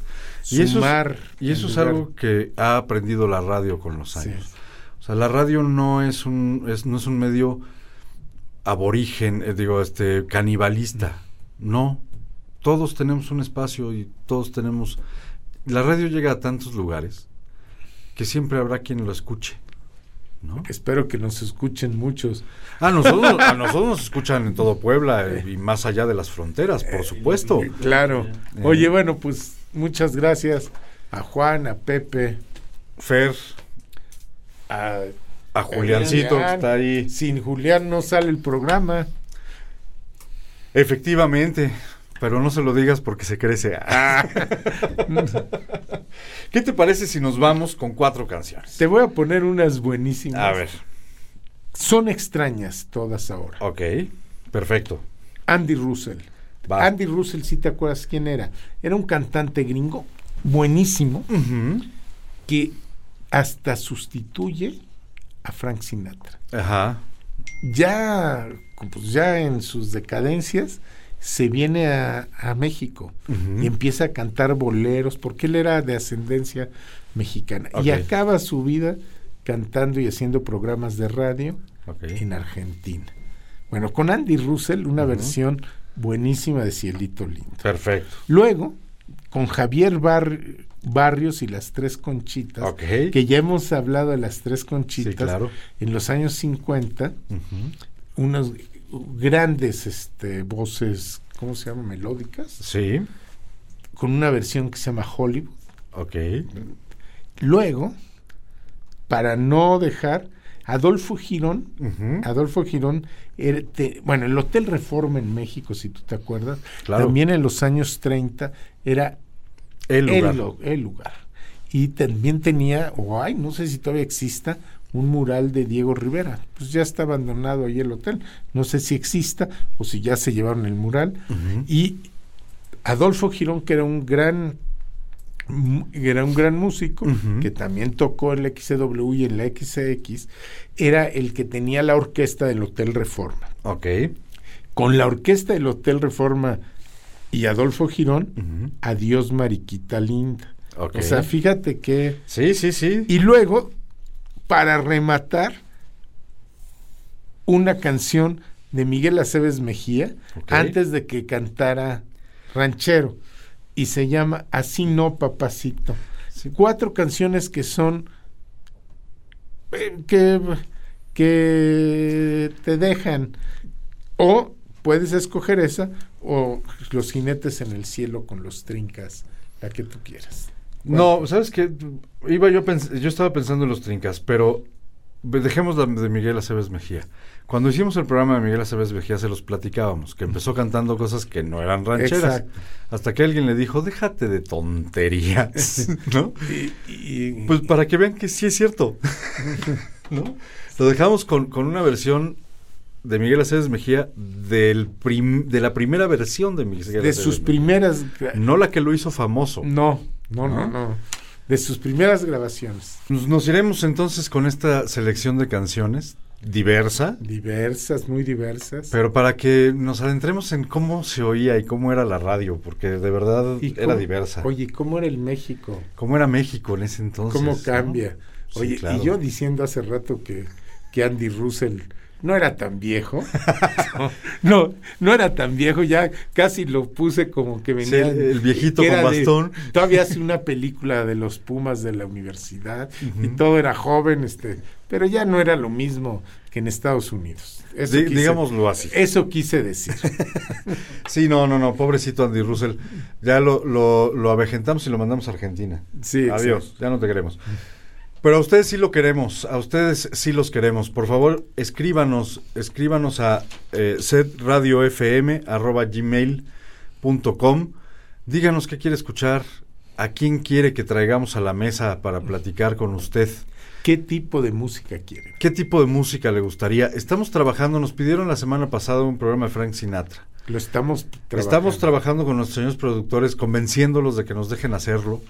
Y eso es, y eso es algo que ha aprendido la radio con los Sí. años. O sea, la radio no es un, es, no es un medio aborigen, eh, digo, este, canibalista. No. Todos tenemos un espacio y todos tenemos. La radio llega a tantos lugares que siempre habrá quien lo escuche. ¿No? Espero que nos escuchen muchos. A nosotros, a nosotros nos escuchan en todo Puebla eh, y más allá de las fronteras, por supuesto. Eh, Claro. Eh. Oye, bueno, pues muchas gracias a Juan, a Pepe, Fer, a, a Juliancito que está ahí. Sin Julián no sale el programa. Efectivamente, pero no se lo digas porque se crece. Ah. ¿Qué te parece si nos vamos con cuatro canciones? Te voy a poner unas buenísimas. A ver, Son extrañas todas ahora. ok, perfecto. Andy Russell. Va. Andy Russell, si te acuerdas quién era. Era un cantante gringo buenísimo que hasta sustituye a Frank Sinatra. Ajá. ya, pues ya en sus decadencias, se viene a, a México y empieza a cantar boleros, porque él era de ascendencia mexicana. Y acaba su vida cantando y haciendo programas de radio en Argentina. Bueno, con Andy Russell, una versión buenísima de Cielito Lindo. Perfecto. Luego, con Javier Bar- Barrios y las Tres Conchitas, que ya hemos hablado de las Tres Conchitas, Sí, claro. en los años 50, Ujú. unas grandes este, voces, ¿cómo se llama? Melódicas, Sí. con una versión que se llama Hollywood. Ok. Luego, para no dejar, Adolfo Girón. Adolfo Girón, te- bueno, el Hotel Reforma en México, si tú te acuerdas, Claro. también en los años 30 era El lugar. el lugar. Y también tenía, o hay, no sé si todavía exista, un mural de Diego Rivera. Pues ya está abandonado ahí el hotel. No sé si exista o si ya se llevaron el mural. Y Adolfo Girón, que era un gran era un gran músico que también tocó en la XW y en la XCX, era el que tenía la orquesta del Hotel Reforma. Ok. Con la orquesta del Hotel Reforma y Adolfo Girón. Adiós Mariquita Linda. Ok. O sea, fíjate que... Sí, sí, sí. Y luego, para rematar, una canción de Miguel Aceves Mejía, antes de que cantara Ranchero, y se llama Así no, papacito. Cuatro canciones que son... eh, que, que te dejan o puedes escoger esa o los jinetes en el cielo con los trincas, la que tú quieras. No, ¿sabes qué? Iba yo, yo estaba pensando en los trincas, pero dejemos la de Miguel Aceves Mejía. Cuando hicimos el programa de Miguel Aceves Mejía se los platicábamos, que empezó cantando cosas que no eran rancheras. Exacto. Hasta que alguien le dijo, déjate de tonterías, ¿no? Y- y- Pues para que vean que sí es cierto, ¿no? Lo dejamos con, con una versión de Miguel Aceves Mejía del prim- de la primera versión de Miguel de Aceves sus Mejía. primeras No la que lo hizo famoso. no, no, no, ¿No? no, de sus primeras grabaciones, Nos, nos iremos entonces con esta selección de canciones diversa, diversas, muy diversas. pero para que nos adentremos en cómo se oía y cómo era la radio, porque de verdad Y era cómo- diversa. Oye, ¿cómo era el México? ¿Cómo era México en ese entonces? ¿Cómo no? cambia? Sí, Oye, claro. y yo diciendo hace rato que, que Andy Russell no era tan viejo. no, no era tan viejo, ya casi lo puse como que Sí, venía. el- el viejito con de- bastón. todavía hace una película de los Pumas de la universidad y todo era joven, este, pero ya no era lo mismo que en Estados Unidos. Eso quise- digámoslo así. Eso quise decir. Sí, no, no, no, pobrecito Andy Russell. Ya lo, lo, lo avejentamos y lo mandamos a Argentina. Sí, Adiós, ya no te queremos. Pero a ustedes sí lo queremos, a ustedes sí los queremos. Por favor, escríbanos, escríbanos a eh, setradiofm.gmail.com. Díganos qué quiere escuchar, a quién quiere que traigamos a la mesa para platicar con usted. ¿Qué tipo de música quieren? ¿Qué tipo de música le gustaría? Estamos trabajando, nos pidieron la semana pasada un programa de Frank Sinatra. Lo estamos trabajando. Estamos trabajando con nuestros señores productores, convenciéndolos de que nos dejen hacerlo.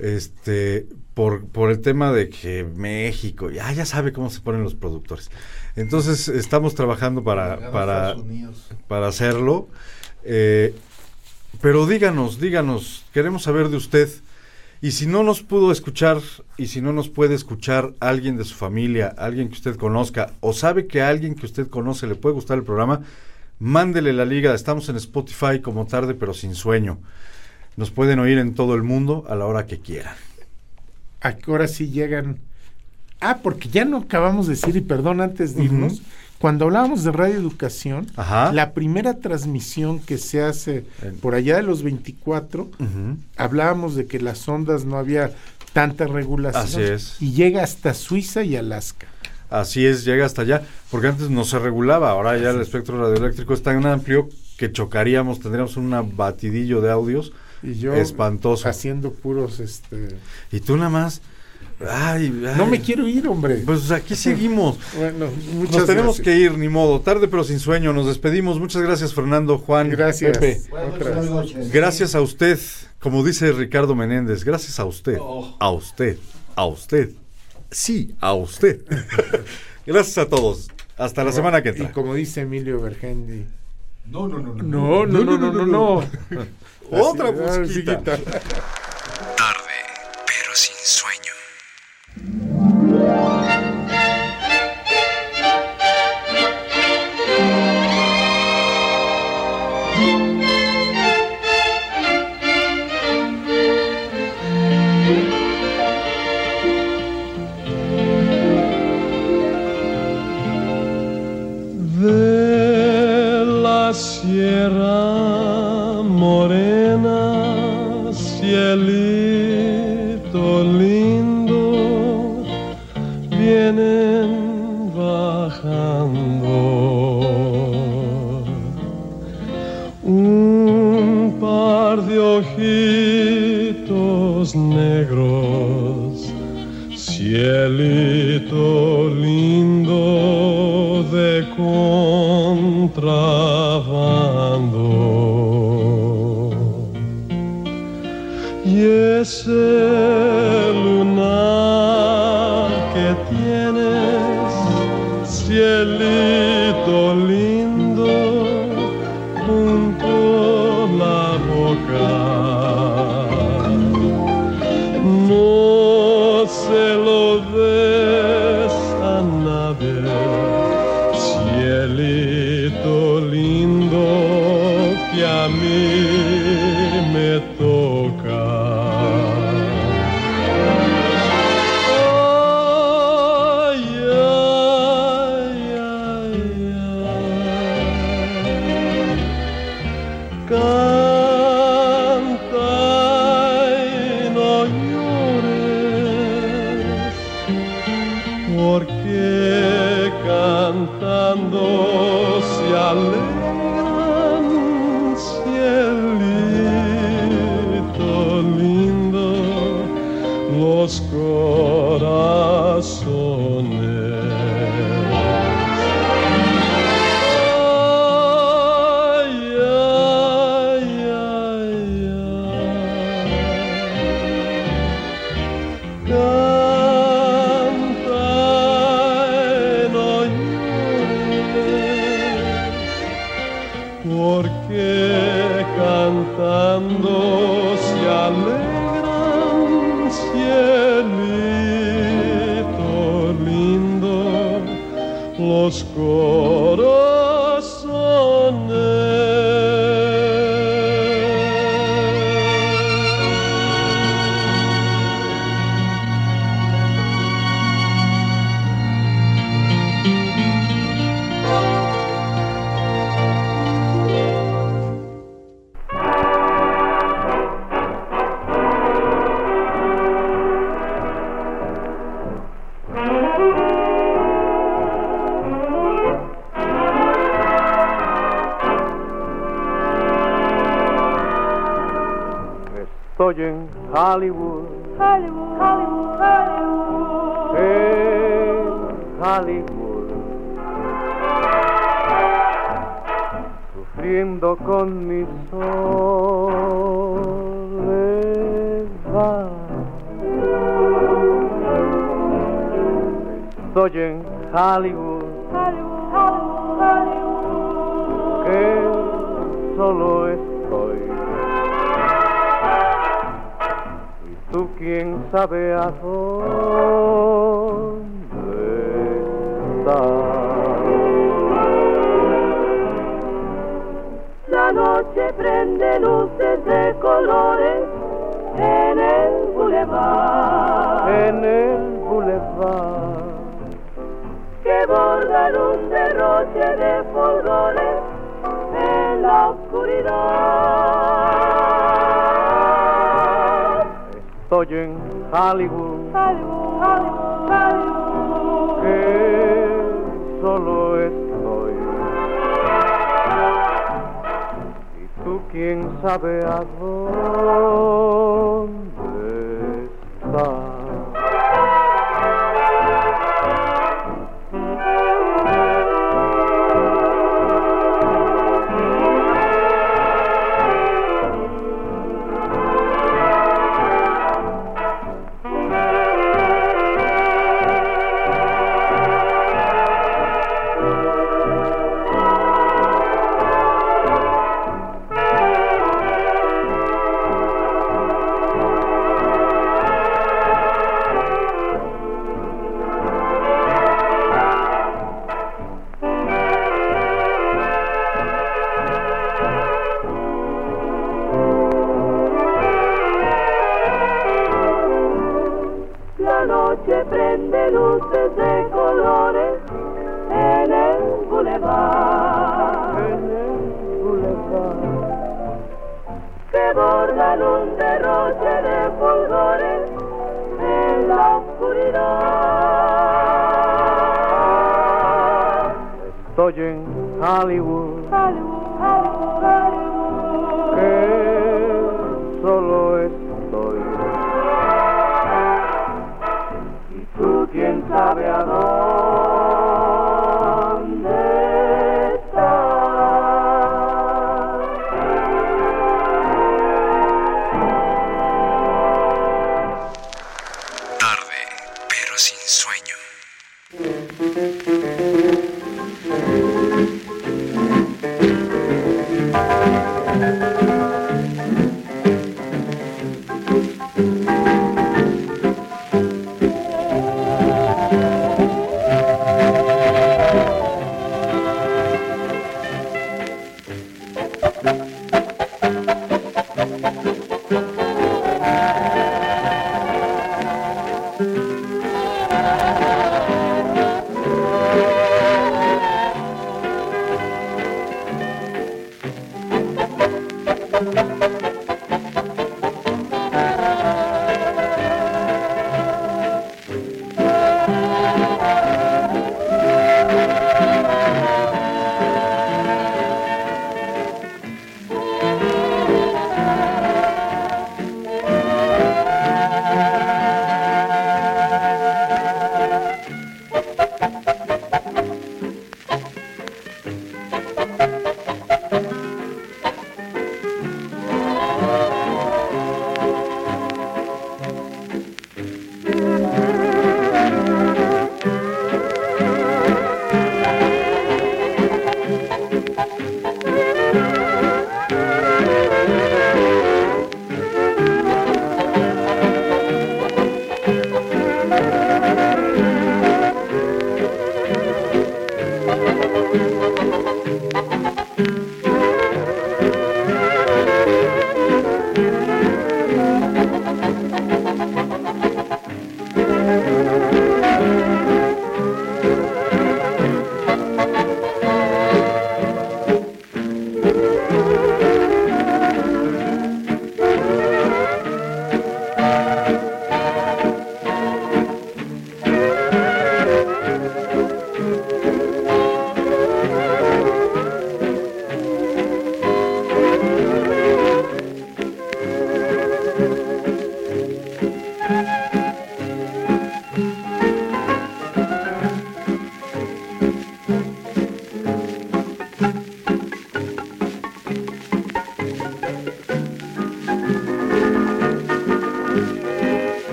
Este, por, por el tema de que México, ya, ya sabe cómo se ponen los productores. Entonces, estamos trabajando para, para, para hacerlo. Eh, pero díganos, díganos, queremos saber de usted. Y si no nos pudo escuchar, y si no nos puede escuchar alguien de su familia, alguien que usted conozca, o sabe que a alguien que usted conoce le puede gustar el programa, mándele la liga. Estamos en Spotify como tarde, pero sin sueño. Nos pueden oír en todo el mundo a la hora que quieran. ¿A qué hora sí llegan? Ah, porque ya no acabamos de decir, y perdón antes de irnos, cuando hablábamos de radioeducación, Ajá. la primera transmisión que se hace por allá de los 24, Ujú. hablábamos de que las ondas no había tanta regulación. Así es. Y llega hasta Suiza y Alaska. Así es, llega hasta allá, porque antes no se regulaba, ahora ya el espectro radioeléctrico es tan amplio que chocaríamos, tendríamos un batidillo de audios Y yo espantoso. haciendo puros, este... Y tú nada más, ay, ay, No me quiero ir, hombre. Pues aquí seguimos. Bueno, muchas Nos tenemos gracias. que ir, ni modo, tarde pero sin sueño, nos despedimos. Muchas gracias Fernando, Juan, Gracias. Pepe. Gracias a usted, como dice Ricardo Menéndez, gracias a usted, a usted, a usted, sí, a usted. gracias a todos. Hasta la semana que Y entra. como dice Emilio Bergendi. No, no, no, No, no, no, no, no, no. Así, ah, musiquita. Contrabando. Y ese Hollywood, Hollywood, Hollywood, Hollywood, Hollywood. que solo estoy. Y tú quién sabe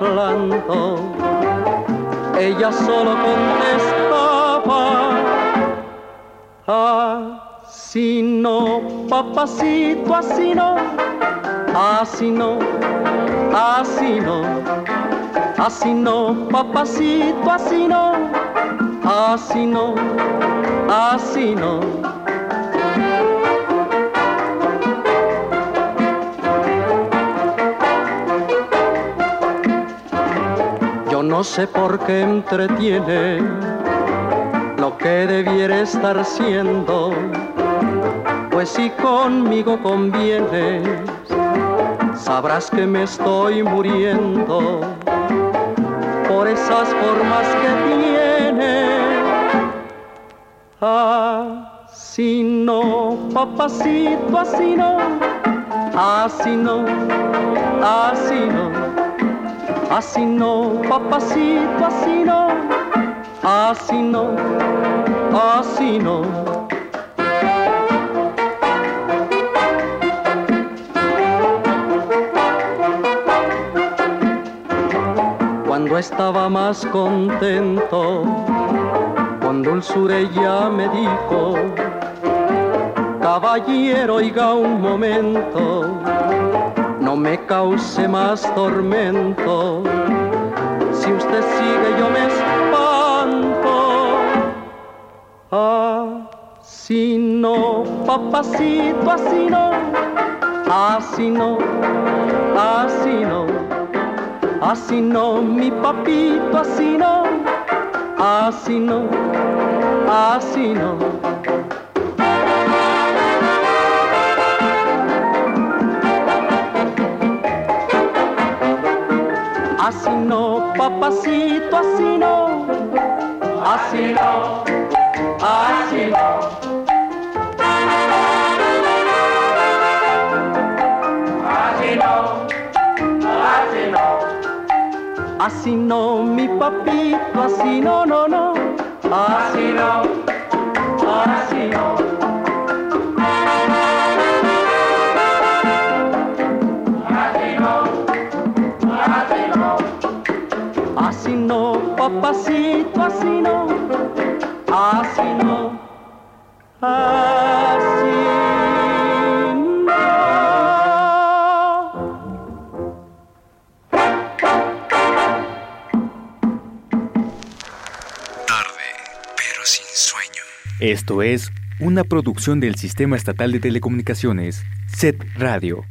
hablando, ella solo contestaba, así no, papacito, así no, así no, así no. Así no, papacito, así no, así no, así no. No sé por qué entretiene lo que debiera estar siendo, pues si conmigo convienes, sabrás que me estoy muriendo por esas formas que tiene. Así no, papacito, así no, así no, así no, así no, papacito, así no, así no, así no. Cuando estaba más contento, con dulzura ella me dijo, caballero, oiga un momento, me cause más tormento, si usted sigue yo me espanto. Así no, papacito, así no, así no, así no. Así no, mi papito, así no, así no, así no. Papacito, así no, así no, así no. Así no, así no. Así no, mi papito, así no, no, no. Así no, no, papacito, así no. Así no, así no. Tarde, pero sin sueño. Esto es una producción del Sistema Estatal de Telecomunicaciones, SET Radio.